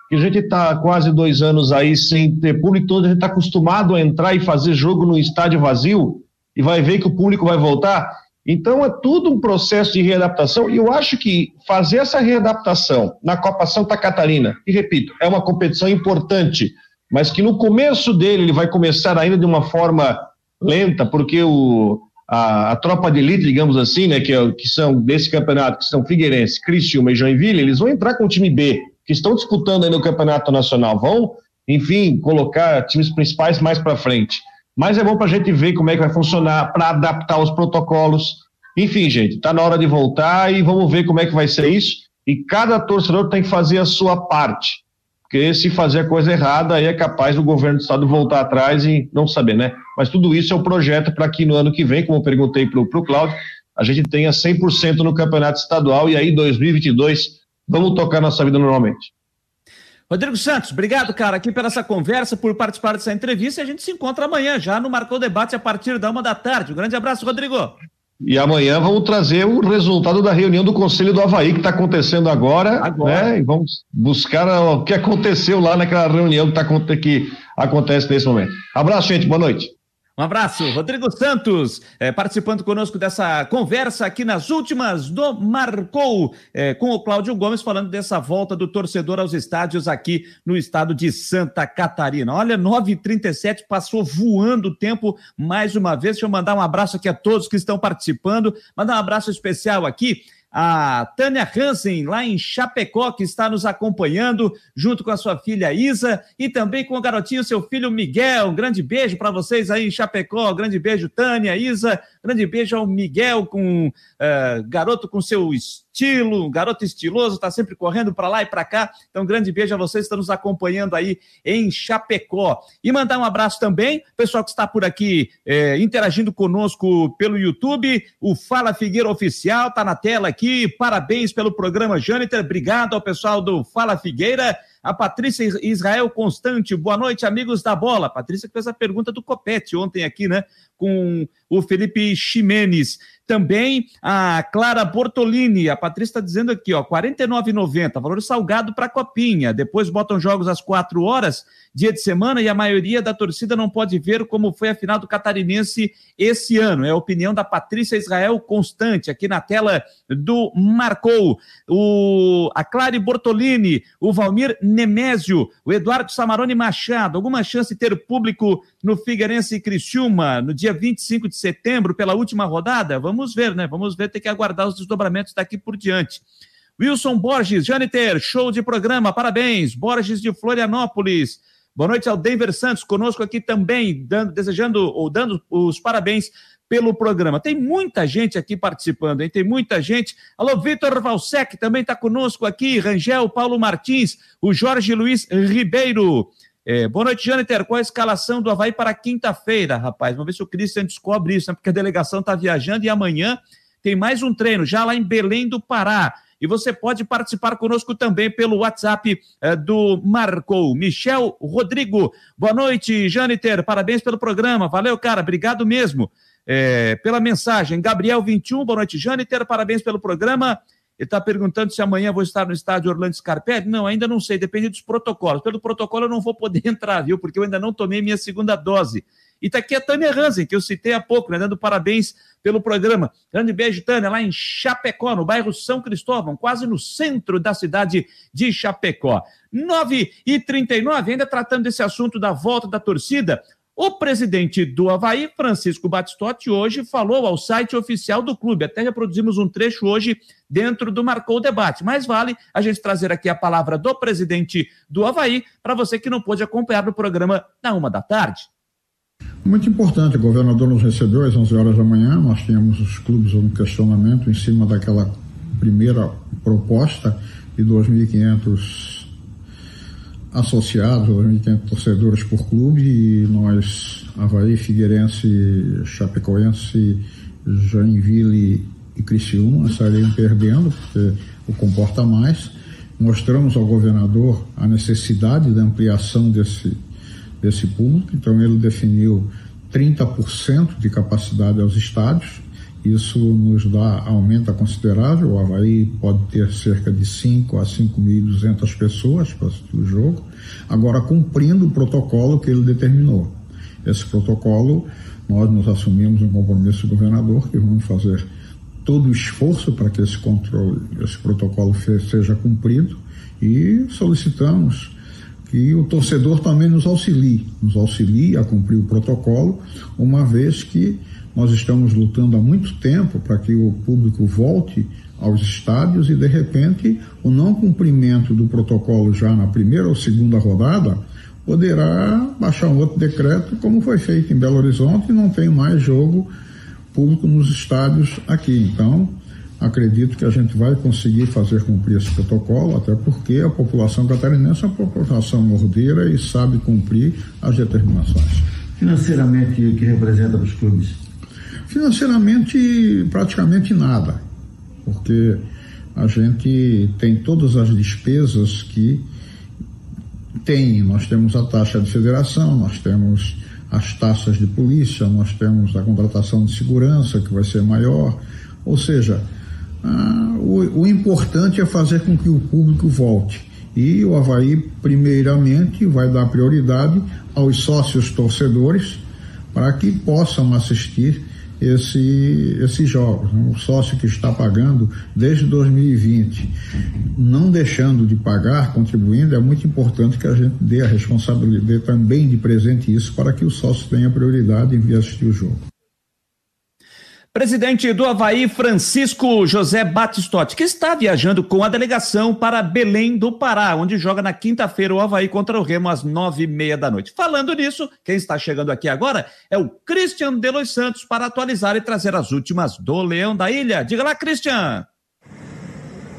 que a gente está quase dois anos aí sem ter público, todo a gente está acostumado a entrar e fazer jogo no estádio vazio e vai ver que o público vai voltar. Então é tudo um processo de readaptação e eu acho que fazer essa readaptação na Copa Santa Catarina, e repito, é uma competição importante, mas que no começo dele ele vai começar ainda de uma forma lenta, porque o, a, a tropa de elite, digamos assim, né, que, é, que são desse campeonato, que são Figueirense, Criciúma e Joinville, eles vão entrar com o time B, que estão disputando aí no campeonato nacional, vão, enfim, colocar times principais mais para frente. Mas é bom para a gente ver como é que vai funcionar, para adaptar os protocolos. Enfim, gente, está na hora de voltar e vamos ver como é que vai ser isso. E cada torcedor tem que fazer a sua parte. Porque se fazer a coisa errada, aí é capaz do governo do estado voltar atrás e não saber, né? Mas tudo isso é um projeto para que no ano que vem, como eu perguntei para o Cláudio, a gente tenha 100% no campeonato estadual e aí 2022 vamos tocar nossa vida normalmente. Rodrigo Santos, obrigado, cara, aqui pela essa conversa, por participar dessa entrevista. A gente se encontra amanhã já no Marcou Debate a partir da uma da tarde. Um grande abraço, Rodrigo. E amanhã vamos trazer o resultado da reunião do Conselho do Havaí que está acontecendo agora, agora. Né? E vamos buscar o que aconteceu lá naquela reunião que, tá, que acontece nesse momento. Abraço, gente. Boa noite. Um abraço, Rodrigo Santos, é, participando conosco dessa conversa aqui nas últimas do Marcou, é, com o Cláudio Gomes, falando dessa volta do torcedor aos estádios aqui no estado de Santa Catarina. Olha, 9h37, passou voando o tempo mais uma vez. Deixa eu mandar um abraço aqui a todos que estão participando, mandar um abraço especial aqui a Tânia Hansen, lá em Chapecó, que está nos acompanhando, junto com a sua filha Isa e também com o garotinho, seu filho Miguel. Um grande beijo para vocês aí em Chapecó. Um grande beijo, Tânia, Isa. Grande beijo ao Miguel, com uh, garoto com seu estilo, garoto estiloso, está sempre correndo para lá e para cá. Então, grande beijo a vocês que estão nos acompanhando aí em Chapecó. E mandar um abraço também, pessoal que está por aqui eh, interagindo conosco pelo YouTube, o Fala Figueira Oficial, está na tela aqui. Parabéns pelo programa, Jâniter. Obrigado ao pessoal do Fala Figueira. A Patrícia Israel Constante, boa noite, amigos da bola. Patrícia que fez a pergunta do Copete ontem aqui, né? Com o Felipe Ximenes. Também a Clara Bortolini, a Patrícia está dizendo aqui, ó, R$ 49,90, valor salgado para a Copinha. Depois botam jogos às quatro horas, dia de semana, e a maioria da torcida não pode ver como foi a final do Catarinense esse ano. É a opinião da Patrícia Israel Constante, aqui na tela do Marcou. O, a Clare Bortolini, o Valmir Nemésio, o Eduardo Samarone Machado. Alguma chance de ter público no Figueirense e Criciúma no dia 25 de setembro, pela última rodada? Vamos ver, né? Vamos ver, tem que aguardar os desdobramentos daqui por diante. Wilson Borges, Janiter, show de programa, parabéns. Borges de Florianópolis. Boa noite ao Denver Santos, conosco aqui também, dando, desejando ou dando os parabéns pelo programa. Tem muita gente aqui participando, hein? Tem muita gente. Alô, Vitor Valsec também está conosco aqui, Rangel, Paulo Martins, o Jorge Luiz Ribeiro. É, boa noite, Jâniter. Qual a escalação do Havaí para quinta-feira, rapaz? Vamos ver se o Christian descobre isso, né? porque a delegação está viajando e amanhã tem mais um treino, já lá em Belém do Pará. E você pode participar conosco também pelo WhatsApp é, do Marcou. Michel Rodrigo. Boa noite, Jâniter. Parabéns pelo programa. Valeu, cara. Obrigado mesmo é, pela mensagem. Gabriel 21, boa noite, Jâniter. Parabéns pelo programa. Ele está perguntando se amanhã vou estar no estádio Orlando Scarpelli. Não, ainda não sei, depende dos protocolos. Pelo protocolo eu não vou poder [laughs] entrar, viu? Porque eu ainda não tomei minha segunda dose. E tá aqui a Tânia Hansen, que eu citei há pouco, né, dando parabéns pelo programa. Grande beijo, Tânia, lá em Chapecó, no bairro São Cristóvão, quase no centro da cidade de Chapecó. 9 e 39 ainda tratando desse assunto da volta da torcida, o presidente do Havaí, Francisco Batistotti, hoje falou ao site oficial do clube. Até reproduzimos um trecho hoje dentro do Marcou o Debate. Mas vale a gente trazer aqui a palavra do presidente do Havaí para você que não pôde acompanhar no programa na uma da tarde. Muito importante, o governador nos recebeu às 11 horas da manhã, nós tínhamos os clubes um questionamento em cima daquela primeira proposta de 2.500 associados, 2.500 torcedores por clube, e nós, Havaí, Figueirense, Chapecoense, Joinville e Criciúma, saíram perdendo, porque o comporta mais. Mostramos ao governador a necessidade da ampliação desse, desse público, então ele definiu 30% de capacidade aos estádios, isso nos dá, aumenta considerável. O Havaí pode ter cerca de 5 a 5.200 pessoas para assistir o jogo, agora cumprindo o protocolo que ele determinou. Esse protocolo, nós nos assumimos um compromisso do governador que vamos fazer todo o esforço para que esse controle, esse protocolo seja cumprido e solicitamos que o torcedor também nos auxilie, nos auxilie a cumprir o protocolo, uma vez que nós estamos lutando há muito tempo para que o público volte aos estádios e, de repente, o não cumprimento do protocolo já na primeira ou segunda rodada poderá baixar um outro decreto, como foi feito em Belo Horizonte, e não tem mais jogo público nos estádios aqui. Então, acredito que a gente vai conseguir fazer cumprir esse protocolo, até porque a população catarinense é uma população mordeira e sabe cumprir as determinações. Financeiramente, o que representa para os clubes? Financeiramente, praticamente nada, porque a gente tem todas as despesas que tem. Nós temos a taxa de federação, nós temos as taxas de polícia, nós temos a contratação de segurança, que vai ser maior. Ou seja, ah, o, o importante é fazer com que o público volte. E o Havaí, primeiramente, vai dar prioridade aos sócios torcedores para que possam assistir esse, esses jogos. Né? O sócio que está pagando desde 2020, não deixando de pagar, contribuindo, é muito importante que a gente dê a responsabilidade, também de presente isso para que o sócio tenha prioridade em vir assistir o jogo. Presidente do Havaí, Francisco José Batistotti, que está viajando com a delegação para Belém do Pará, onde joga na quinta-feira o Havaí contra o Remo às nove e meia da noite. Falando nisso, quem está chegando aqui agora é o Christian Delos Santos para atualizar e trazer as últimas do Leão da Ilha. Diga lá, Christian!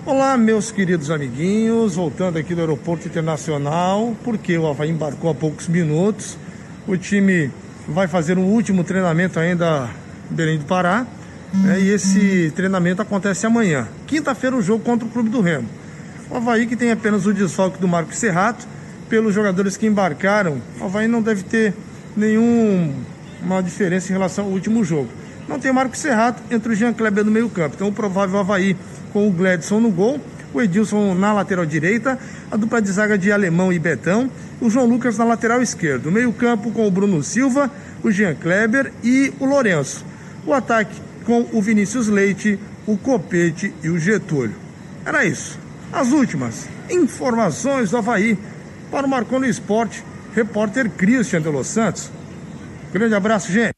Olá, meus queridos amiguinhos, voltando aqui do Aeroporto Internacional, porque o Havaí embarcou há poucos minutos. O time vai fazer um último treinamento ainda Belém do Pará. Né, e esse treinamento acontece amanhã. Quinta-feira, o jogo contra o Clube do Remo. O Havaí, que tem apenas o desfalque do Marco Serrato, pelos jogadores que embarcaram, o Havaí não deve ter nenhuma diferença em relação ao último jogo. Não tem Marco Serrato entre o Jean Kleber no meio-campo. Então, o provável Havaí com o Gledson no gol, o Edilson na lateral direita, a dupla de zaga de Alemão e Betão, o João Lucas na lateral esquerda. O meio-campo com o Bruno Silva, o Jean Kleber e o Lourenço o ataque com o Vinícius Leite, o Copete e o Getúlio. Era isso. As últimas informações do Havaí para o Marconi Esporte, repórter Christian de Los Santos. Grande abraço, gente.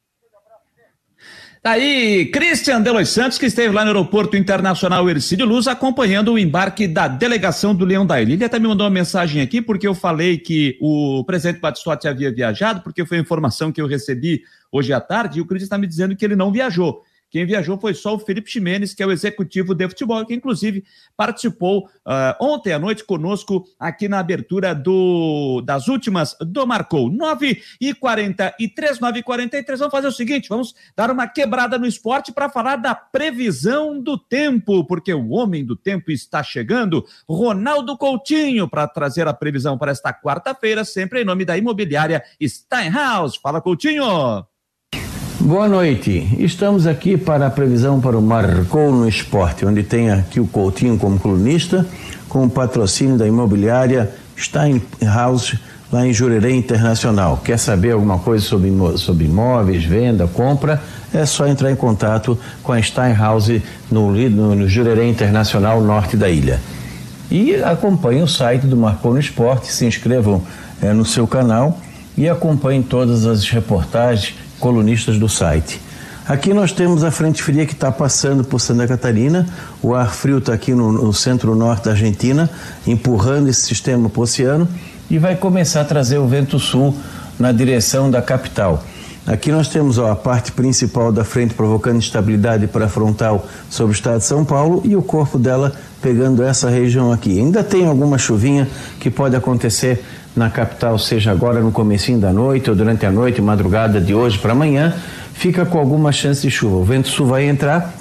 Tá aí, Christian Delos Santos, que esteve lá no Aeroporto Internacional Ercílio Luz, acompanhando o embarque da delegação do Leão da Ilha. Ele até me mandou uma mensagem aqui, porque eu falei que o presidente Batistotti havia viajado, porque foi a informação que eu recebi hoje à tarde, e o Cris está me dizendo que ele não viajou. Quem viajou foi só o Felipe Ximenes, que é o executivo de futebol, que inclusive participou uh, ontem à noite conosco aqui na abertura do, das últimas do Marcou. 9 e 43, 9 e 43. Vamos fazer o seguinte: vamos dar uma quebrada no esporte para falar da previsão do tempo, porque o homem do tempo está chegando. Ronaldo Coutinho, para trazer a previsão para esta quarta-feira, sempre em nome da imobiliária Steinhaus. Fala, Coutinho! Boa noite. Estamos aqui para a previsão para o Marcou no Esporte, onde tem aqui o Coutinho como colunista, com o patrocínio da imobiliária Steinhaus, lá em Jurerê Internacional. Quer saber alguma coisa sobre, sobre imóveis, venda, compra? É só entrar em contato com a Steinhouse no, no, no Jurerê Internacional Norte da ilha. E acompanhem o site do Marcou no Esporte, se inscrevam é, no seu canal e acompanhem todas as reportagens colunistas do site. Aqui nós temos a frente fria que está passando por Santa Catarina, o ar frio está aqui no, no centro-norte da Argentina, empurrando esse sistema para o oceano e vai começar a trazer o vento sul na direção da capital. Aqui nós temos ó, a parte principal da frente provocando instabilidade para frontal sobre o estado de São Paulo e o corpo dela pegando essa região aqui. Ainda tem alguma chuvinha que pode acontecer na capital, seja agora no comecinho da noite ou durante a noite, madrugada de hoje para amanhã, fica com alguma chance de chuva. O vento sul vai entrar,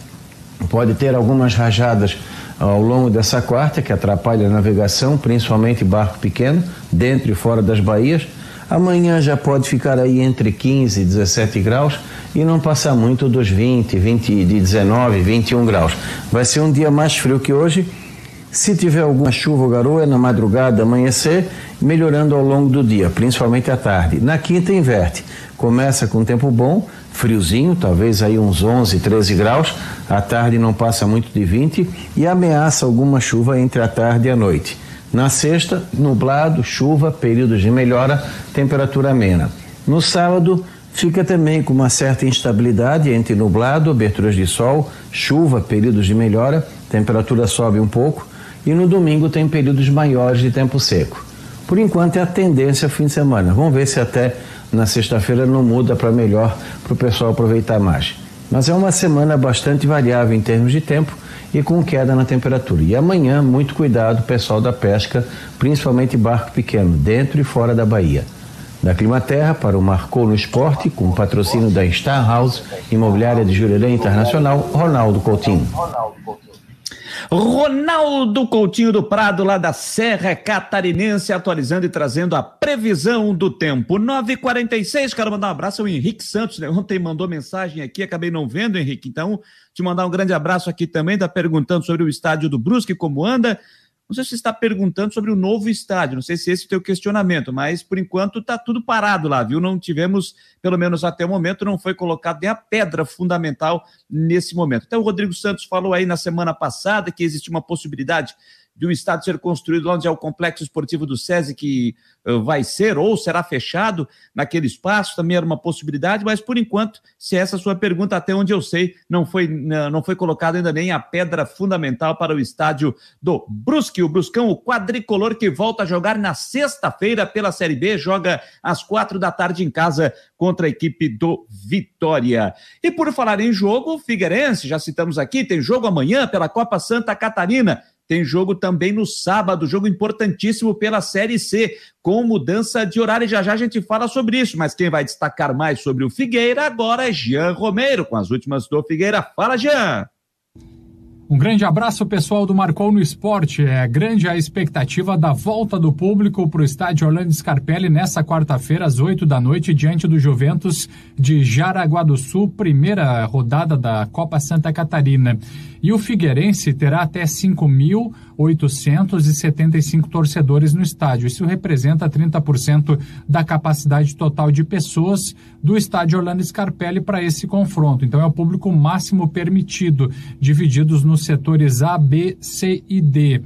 pode ter algumas rajadas ao longo dessa quarta que atrapalha a navegação, principalmente barco pequeno, dentro e fora das baías. Amanhã já pode ficar aí entre 15 e 17 graus e não passar muito dos 20, 20 de 19, 21 graus. Vai ser um dia mais frio que hoje. Se tiver alguma chuva ou garoa, é na madrugada, amanhecer, melhorando ao longo do dia, principalmente à tarde. Na quinta inverte. Começa com tempo bom, friozinho, talvez aí uns 11, 13 graus, à tarde não passa muito de 20 e ameaça alguma chuva entre a tarde e a noite. Na sexta, nublado, chuva, períodos de melhora, temperatura amena. No sábado, fica também com uma certa instabilidade entre nublado, aberturas de sol, chuva, períodos de melhora, temperatura sobe um pouco e no domingo tem períodos maiores de tempo seco. Por enquanto é a tendência fim de semana. Vamos ver se até na sexta-feira não muda para melhor para o pessoal aproveitar mais. Mas é uma semana bastante variável em termos de tempo e com queda na temperatura. E amanhã, muito cuidado, pessoal da pesca, principalmente barco pequeno, dentro e fora da Bahia. Da Climaterra para o Marcou no Esporte, com patrocínio da Star House, Imobiliária de Jurerê Internacional, Ronaldo Coutinho. Ronaldo Coutinho. Do Prado, lá da Serra Catarinense, atualizando e trazendo a previsão do tempo. 9h46, quero mandar um abraço ao Henrique Santos, né? Ontem mandou mensagem aqui, acabei não vendo, Henrique. Então, te mandar um grande abraço aqui também, está perguntando sobre o estádio do Brusque, como anda. Não sei se você está perguntando sobre o novo estádio, não sei se esse é o teu questionamento, mas por enquanto está tudo parado lá, viu? Não tivemos, pelo menos até o momento, não foi colocado nem a pedra fundamental nesse momento. Até o Rodrigo Santos falou aí na semana passada que existe uma possibilidade de um estádio ser construído onde é o complexo esportivo do SESI que uh, vai ser ou será fechado naquele espaço, também era uma possibilidade, mas por enquanto, se essa sua pergunta, até onde eu sei, não foi, não foi colocado ainda nem a pedra fundamental para o estádio do Brusque, o Bruscão, o quadricolor que volta a jogar na sexta-feira pela Série B, joga às quatro da tarde em casa contra a equipe do Vitória. E por falar em jogo, o Figueirense, já citamos aqui, tem jogo amanhã pela Copa Santa Catarina. Tem jogo também no sábado, jogo importantíssimo pela Série C, com mudança de horário. Já já a gente fala sobre isso, mas quem vai destacar mais sobre o Figueira agora é Jean Romero, com as últimas do Figueira. Fala, Jean! Um grande abraço, pessoal do Marcou no Esporte. É grande a expectativa da volta do público para o estádio Orlando Scarpelli nessa quarta-feira, às 8 da noite, diante do Juventus de Jaraguá do Sul, primeira rodada da Copa Santa Catarina. E o Figueirense terá até 5.875 torcedores no estádio. Isso representa 30% da capacidade total de pessoas do estádio Orlando Scarpelli para esse confronto. Então é o público máximo permitido, divididos nos setores A, B, C e D.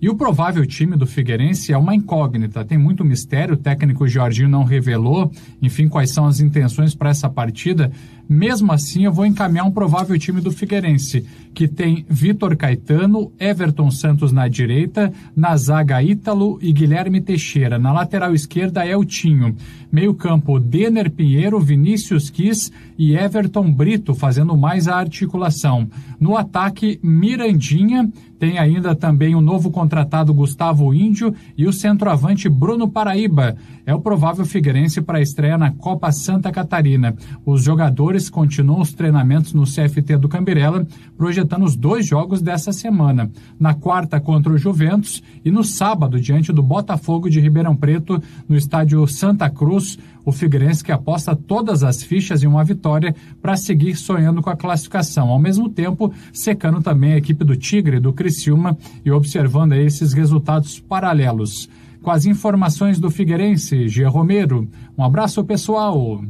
E o provável time do Figueirense é uma incógnita, tem muito mistério, o técnico Jorginho não revelou, enfim, quais são as intenções para essa partida. Mesmo assim, eu vou encaminhar um provável time do Figueirense, que tem Vitor Caetano, Everton Santos na direita, na zaga Ítalo e Guilherme Teixeira. Na lateral esquerda, Eltinho. Meio campo, Denner Pinheiro, Vinícius Quis e Everton Brito, fazendo mais a articulação. No ataque, Mirandinha, tem ainda também o novo contratado Gustavo Índio e o centroavante Bruno Paraíba. É o provável Figueirense para a estreia na Copa Santa Catarina. Os jogadores continuam os treinamentos no CFT do Cambirela, projetando os dois jogos dessa semana. Na quarta contra o Juventus e no sábado diante do Botafogo de Ribeirão Preto, no estádio Santa Cruz, o Figueirense que aposta todas as fichas em uma vitória para seguir sonhando com a classificação, ao mesmo tempo secando também a equipe do Tigre, do Criciúma e observando esses resultados paralelos. com as informações do Figueirense, Gia Romero. Um abraço, pessoal.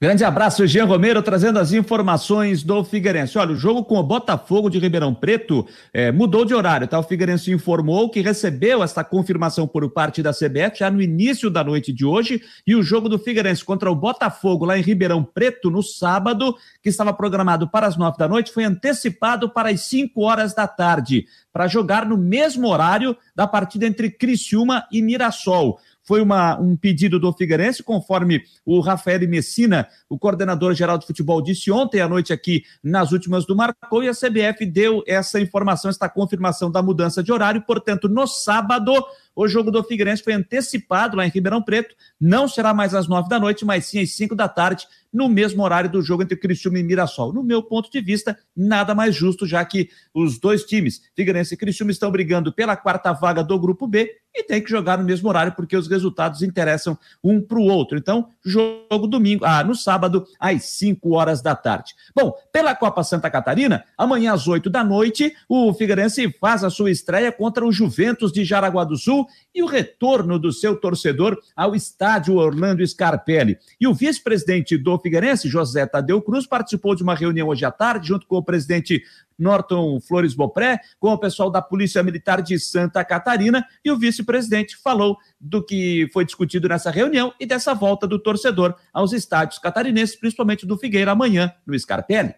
Grande abraço, Jean Romero, trazendo as informações do Figueirense. Olha, o jogo com o Botafogo de Ribeirão Preto é, mudou de horário, tá? O Figueirense informou que recebeu essa confirmação por parte da CBF já no início da noite de hoje. E o jogo do Figueirense contra o Botafogo lá em Ribeirão Preto, no sábado, que estava programado para as nove da noite, foi antecipado para as cinco horas da tarde, para jogar no mesmo horário da partida entre Criciúma e Mirassol foi uma, um pedido do Figueirense, conforme o Rafael Messina, o coordenador geral de futebol, disse ontem à noite aqui nas últimas do Marcou, e a CBF deu essa informação, esta confirmação da mudança de horário. Portanto, no sábado, o jogo do Figueirense foi antecipado lá em Ribeirão Preto, não será mais às nove da noite, mas sim às cinco da tarde, no mesmo horário do jogo entre Criciúma e Mirassol. No meu ponto de vista, nada mais justo, já que os dois times, Figueirense e Criciúma, estão brigando pela quarta vaga do Grupo B e tem que jogar no mesmo horário, porque os resultados interessam um para o outro. Então, jogo domingo, ah, no sábado, às 5 horas da tarde. Bom, pela Copa Santa Catarina, amanhã às 8 da noite, o Figueirense faz a sua estreia contra o Juventus de Jaraguá do Sul e o retorno do seu torcedor ao estádio Orlando Scarpelli. E o vice-presidente do Figueirense, José Tadeu Cruz, participou de uma reunião hoje à tarde, junto com o presidente Norton Flores Bopré, com o pessoal da Polícia Militar de Santa Catarina, e o vice-presidente falou do que foi discutido nessa reunião e dessa volta do torcedor aos estádios catarinenses, principalmente do Figueira, amanhã no Scarpelli.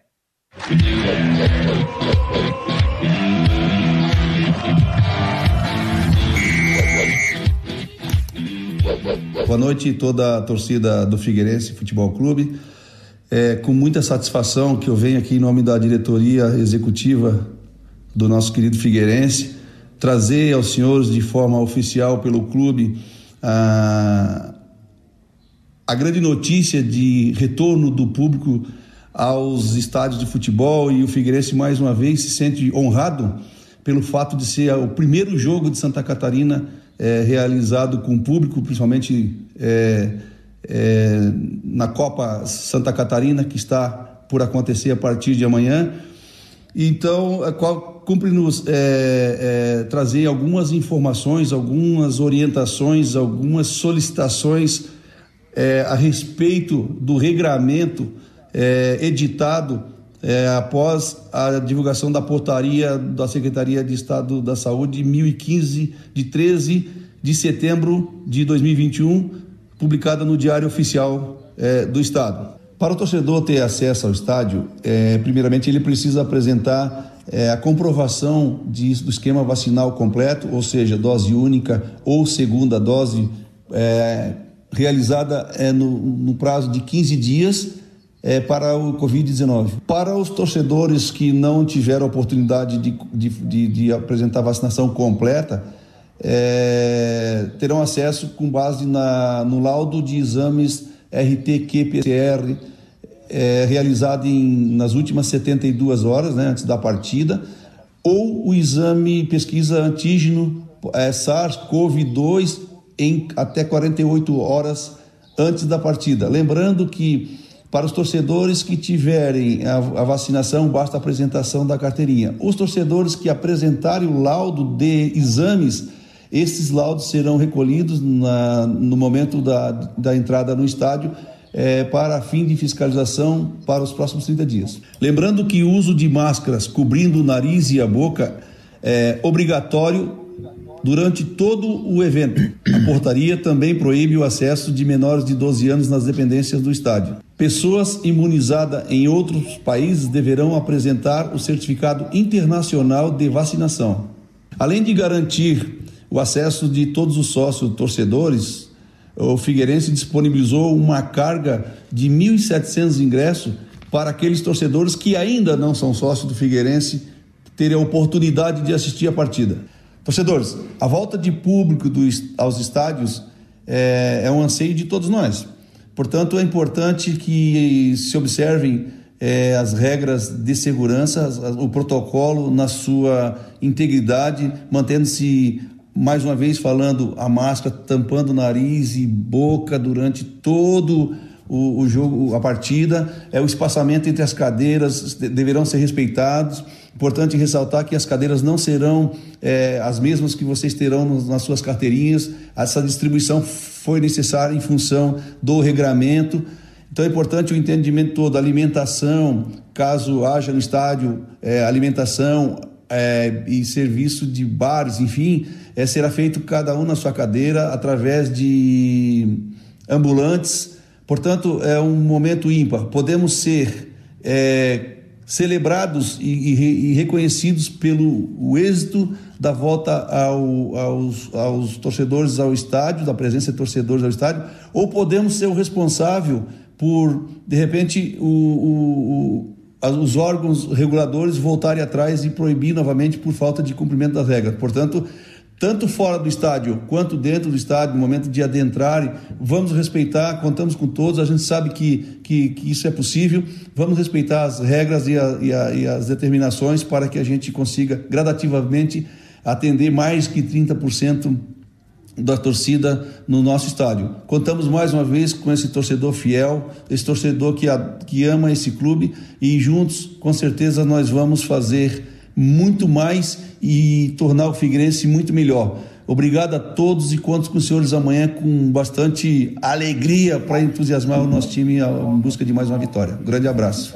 Boa noite toda a torcida do Figueirense Futebol Clube. É com muita satisfação que eu venho aqui em nome da diretoria executiva do nosso querido Figueirense trazer aos senhores de forma oficial pelo clube a, a grande notícia de retorno do público aos estádios de futebol e o Figueirense mais uma vez se sente honrado pelo fato de ser o primeiro jogo de Santa Catarina é, realizado com público, principalmente é, é, na Copa Santa Catarina, que está por acontecer a partir de amanhã. Então, cumpre-nos é, é, trazer algumas informações, algumas orientações, algumas solicitações é, a respeito do regramento editado é, após a divulgação da portaria da Secretaria de Estado da Saúde 1015, de 13 de setembro de 2021, publicada no Diário Oficial é, do Estado. Para o torcedor ter acesso ao estádio, é, primeiramente ele precisa apresentar é, a comprovação de, do esquema vacinal completo, ou seja, dose única ou segunda dose, é, realizada é, no, no prazo de 15 dias é, para o Covid-19. Para os torcedores que não tiveram oportunidade de, de, de, de apresentar vacinação completa, é, terão acesso com base na, no laudo de exames RT-qPCR é, realizado em, nas últimas 72 horas, né, antes da partida, ou o exame pesquisa antígeno é, SARS-CoV-2 em até 48 horas antes da partida. Lembrando que para os torcedores que tiverem a, a, vacinação, basta a apresentação da carteirinha. Os torcedores que apresentarem o laudo de exames, esses laudos serão recolhidos na, no momento da, da entrada no estádio é, para fim de fiscalização para os próximos 30 dias. Lembrando que o uso de máscaras cobrindo o nariz e a boca é obrigatório durante todo o evento. A portaria também proíbe o acesso de menores de 12 anos nas dependências do estádio. Pessoas imunizadas em outros países deverão apresentar o certificado internacional de vacinação. Além de garantir o acesso de todos os sócios torcedores, o Figueirense disponibilizou uma carga de 1.700 ingressos para aqueles torcedores que ainda não são sócios do Figueirense terem a oportunidade de assistir a partida. Torcedores, a volta de público do, aos estádios é, é, um anseio de todos nós. Portanto, é importante que se observem é, as regras de segurança, o protocolo na sua integridade, mantendo-se, mais uma vez falando, a máscara tampando nariz e boca durante todo o, o jogo, a partida. É, o espaçamento entre as cadeiras deverão ser respeitados Importante ressaltar que as cadeiras não serão é, as mesmas que vocês terão nas suas carteirinhas. Essa distribuição foi necessária em função do regramento. Então é importante o entendimento todo, alimentação, caso haja no estádio é, alimentação é, e serviço de bares, enfim, é, será feito cada um na sua cadeira através de ambulantes. Portanto, é um momento ímpar. Podemos ser é, celebrados e, e, e, reconhecidos pelo êxito da volta ao, aos, aos torcedores ao estádio, da presença de torcedores ao estádio, ou podemos ser o responsável por, de repente, o, o, o, os órgãos reguladores voltarem atrás e proibir novamente por falta de cumprimento das regras. Portanto, tanto fora do estádio quanto dentro do estádio, no momento de adentrar, vamos respeitar, contamos com todos, a gente sabe que, que, que isso é possível, vamos respeitar as regras e, a, e, a, e as determinações para que a gente consiga gradativamente atender mais que 30% da torcida no nosso estádio. Contamos mais uma vez com esse torcedor fiel, esse torcedor que, a, que ama esse clube e juntos, com certeza, nós vamos fazer muito mais e tornar o Figueirense muito melhor. Obrigado a todos e conto com os senhores amanhã com bastante alegria para entusiasmar o nosso time em busca de mais uma vitória. Um grande abraço.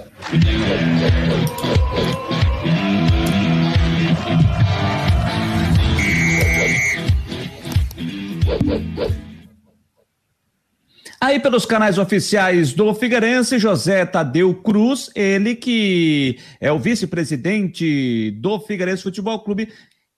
Aí pelos canais oficiais do Figueirense, José Tadeu Cruz, ele que é o vice-presidente do Figueirense Futebol Clube,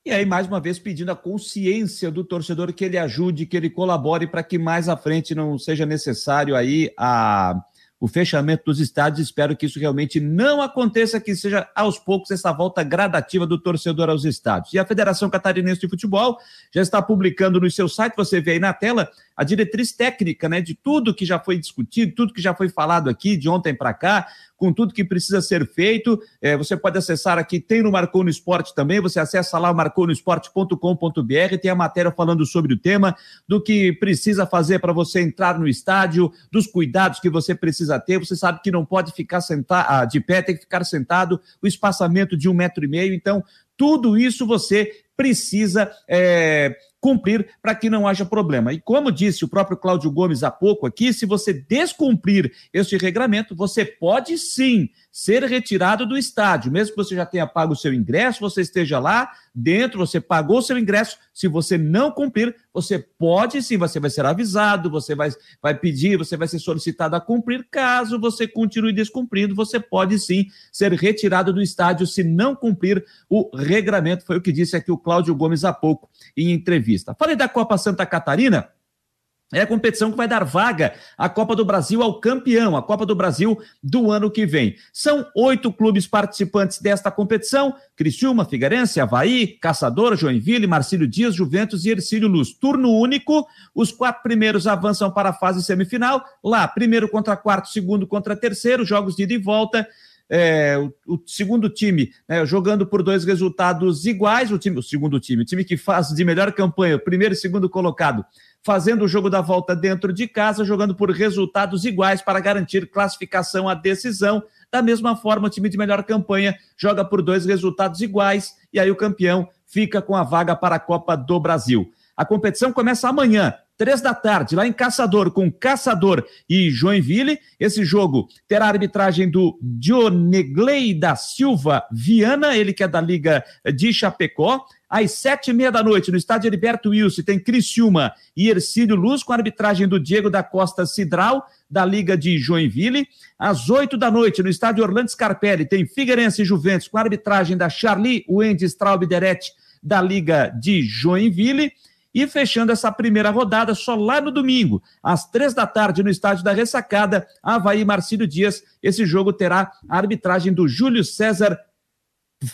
e aí mais uma vez pedindo a consciência do torcedor que ele ajude, que ele colabore para que mais à frente não seja necessário aí a o fechamento dos estádios. Espero que isso realmente não aconteça, que seja aos poucos essa volta gradativa do torcedor aos estádios. E a Federação Catarinense de Futebol já está publicando no seu site, você vê aí na tela, a diretriz técnica, né, de tudo que já foi discutido, tudo que já foi falado aqui de ontem para cá, com tudo que precisa ser feito. É, você pode acessar aqui, tem no Marcou Esporte também, você acessa lá marconosport.com.br, tem a matéria falando sobre o tema, do que precisa fazer para você entrar no estádio, dos cuidados que você precisa ter. Você sabe que não pode ficar sentado, ah, de pé, tem que ficar sentado, o espaçamento de um metro e meio. Então, tudo isso você precisa é, cumprir para que não haja problema. E como disse o próprio Cláudio Gomes há pouco aqui, se você descumprir este regramento, você pode sim ser retirado do estádio, mesmo que você já tenha pago o seu ingresso, você esteja lá dentro, você pagou o seu ingresso, se você não cumprir, você pode sim, você vai ser avisado, você vai, vai pedir, você vai ser solicitado a cumprir, caso você continue descumprindo, você pode sim ser retirado do estádio se não cumprir o regramento, foi o que disse aqui o Cláudio Gomes há pouco em entrevista. Falei da Copa Santa Catarina, é a competição que vai dar vaga à Copa do Brasil ao campeão, a Copa do Brasil do ano que vem. São oito clubes participantes desta competição: Criciúma, Figueirense, Havaí, Caçador, Joinville, Marcílio Dias, Juventus e Ercílio Luz. Turno único, os quatro primeiros avançam para a fase semifinal. Lá, primeiro contra quarto, segundo contra terceiro, jogos de ida e volta. É, o, o, segundo time né, jogando por dois resultados iguais, o, time, o segundo time, o time que faz de melhor campanha, primeiro e segundo colocado, fazendo o jogo da volta dentro de casa, jogando por resultados iguais para garantir classificação à decisão. Da mesma forma, o time de melhor campanha joga por dois resultados iguais e aí o campeão fica com a vaga para a Copa do Brasil. A competição começa amanhã, três da tarde, lá em Caçador, com Caçador e Joinville. Esse jogo terá a arbitragem do Dionegley da Silva Viana, ele que é da Liga de Chapecó. Às sete e meia da noite, no estádio Heriberto Wilson, tem Criciúma e Ercílio Luz, com a arbitragem do Diego da Costa Cidral, da Liga de Joinville. Às oito da noite, no estádio Orlando Scarpelli, tem Figueirense e Juventus, com a arbitragem da Charlie Wendy Straub da Liga de Joinville. E fechando essa primeira rodada, só lá no domingo, às três da tarde, no estádio da Ressacada, Havaí Marcílio Dias. Esse jogo terá a arbitragem do Júlio César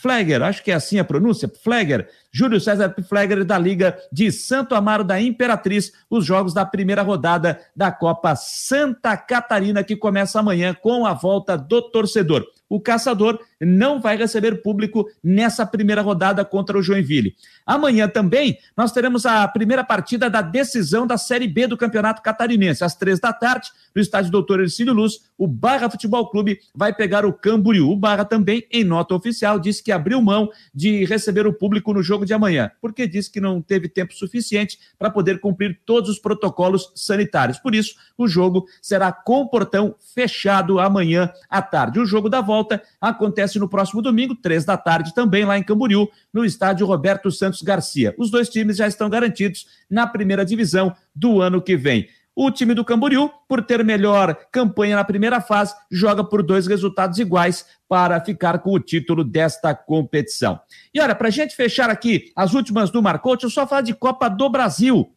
Flagger, acho que é assim a pronúncia, Flagger, Júlio César Pflegger da Liga de Santo Amaro da Imperatriz, os jogos da primeira rodada da Copa Santa Catarina, que começa amanhã com a volta do torcedor o Caçador não vai receber público nessa primeira rodada contra o Joinville. Amanhã também nós teremos a primeira partida da decisão da Série B do Campeonato Catarinense. Às três da tarde, no estádio Doutor Ercílio Luz, o Barra Futebol Clube vai pegar o Camboriú. O Barra também, em nota oficial, disse que abriu mão de receber o público no jogo de amanhã, porque disse que não teve tempo suficiente para poder cumprir todos os protocolos sanitários. Por isso, o jogo será com portão fechado amanhã à tarde. O jogo da volta acontece no próximo domingo, três da tarde, também lá em Camboriú, no estádio Roberto Santos Garcia. Os dois times já estão garantidos na primeira divisão do ano que vem. O time do Camboriú, por ter melhor campanha na primeira fase, joga por dois resultados iguais para ficar com o título desta competição. E olha, para a gente fechar aqui as últimas do Marcou, deixa eu só falar de Copa do Brasil.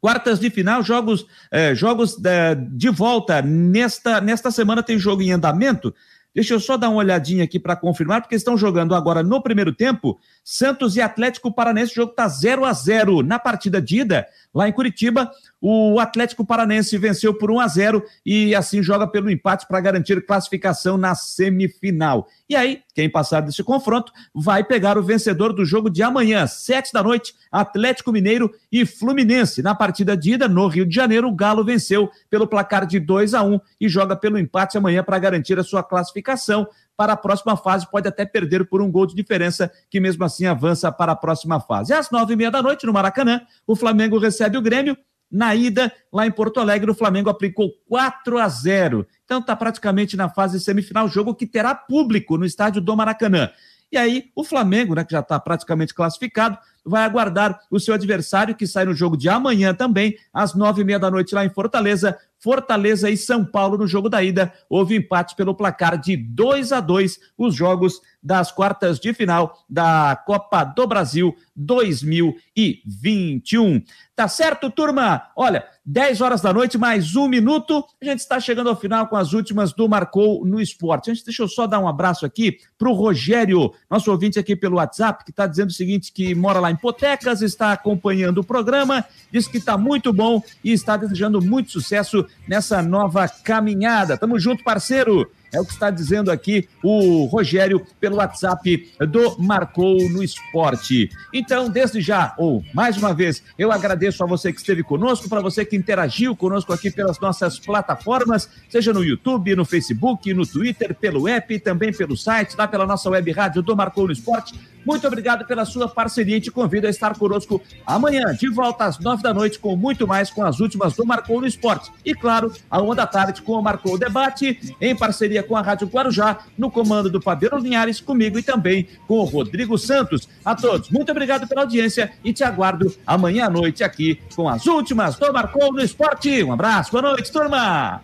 Quartas de final, jogos, eh, jogos eh, de volta. Nesta, nesta semana tem jogo em andamento. Deixa eu só dar uma olhadinha aqui para confirmar, porque estão jogando agora no primeiro tempo. Santos e Atlético Paranense, o jogo está 0 a 0 Na partida de ida, lá em Curitiba, o Atlético Paranense venceu por 1 a 0 e assim joga pelo empate para garantir classificação na semifinal. E aí, quem passar desse confronto vai pegar o vencedor do jogo de amanhã, sete da noite, Atlético Mineiro e Fluminense. Na partida de ida, no Rio de Janeiro, o Galo venceu pelo placar de 2 a 1 e joga pelo empate amanhã para garantir a sua classificação para a próxima fase, pode até perder por um gol de diferença, que mesmo assim avança para a próxima fase. Às nove e meia da noite, no Maracanã, o Flamengo recebe o Grêmio na ida, lá em Porto Alegre, o Flamengo aplicou 4 a 0. Então está praticamente na fase semifinal, jogo que terá público no estádio do Maracanã. E aí, o Flamengo, né, que já está praticamente classificado, vai aguardar o seu adversário, que sai no jogo de amanhã também, às nove e meia da noite lá em Fortaleza. Fortaleza e São Paulo no jogo da ida. Houve empate pelo placar de 2 a 2 os jogos das quartas de final da Copa do Brasil 2021. Tá certo, turma? Olha, 10 horas da noite, mais um minuto. A gente está chegando ao final com as últimas do Marcou no Esporte. Gente, deixa eu só dar um abraço aqui para o Rogério, nosso ouvinte aqui pelo WhatsApp, que está dizendo o seguinte: que mora lá em Potecas, está acompanhando o programa, diz que está muito bom e está desejando muito sucesso nessa nova caminhada. Tamo junto, parceiro. É o que está dizendo aqui o Rogério pelo WhatsApp do Marcou no Esporte. Então, desde já, ou mais uma vez, eu agradeço a você que esteve conosco, para você que interagiu conosco aqui pelas nossas plataformas, seja no YouTube, no Facebook, no Twitter, pelo app, também pelo site, lá pela nossa web rádio do Marcou no Esporte. Muito obrigado pela sua parceria e te convido a estar conosco amanhã, de volta às nove da noite, com muito mais com as últimas do Marcou no Esporte. E claro, à uma da tarde com o Marcou Debate, em parceria com a Rádio Guarujá, no comando do Fabiano Linhares, comigo e também com o Rodrigo Santos. A todos, muito obrigado pela audiência e te aguardo amanhã à noite aqui com as últimas do Marcou no Esporte. Um abraço, boa noite, turma!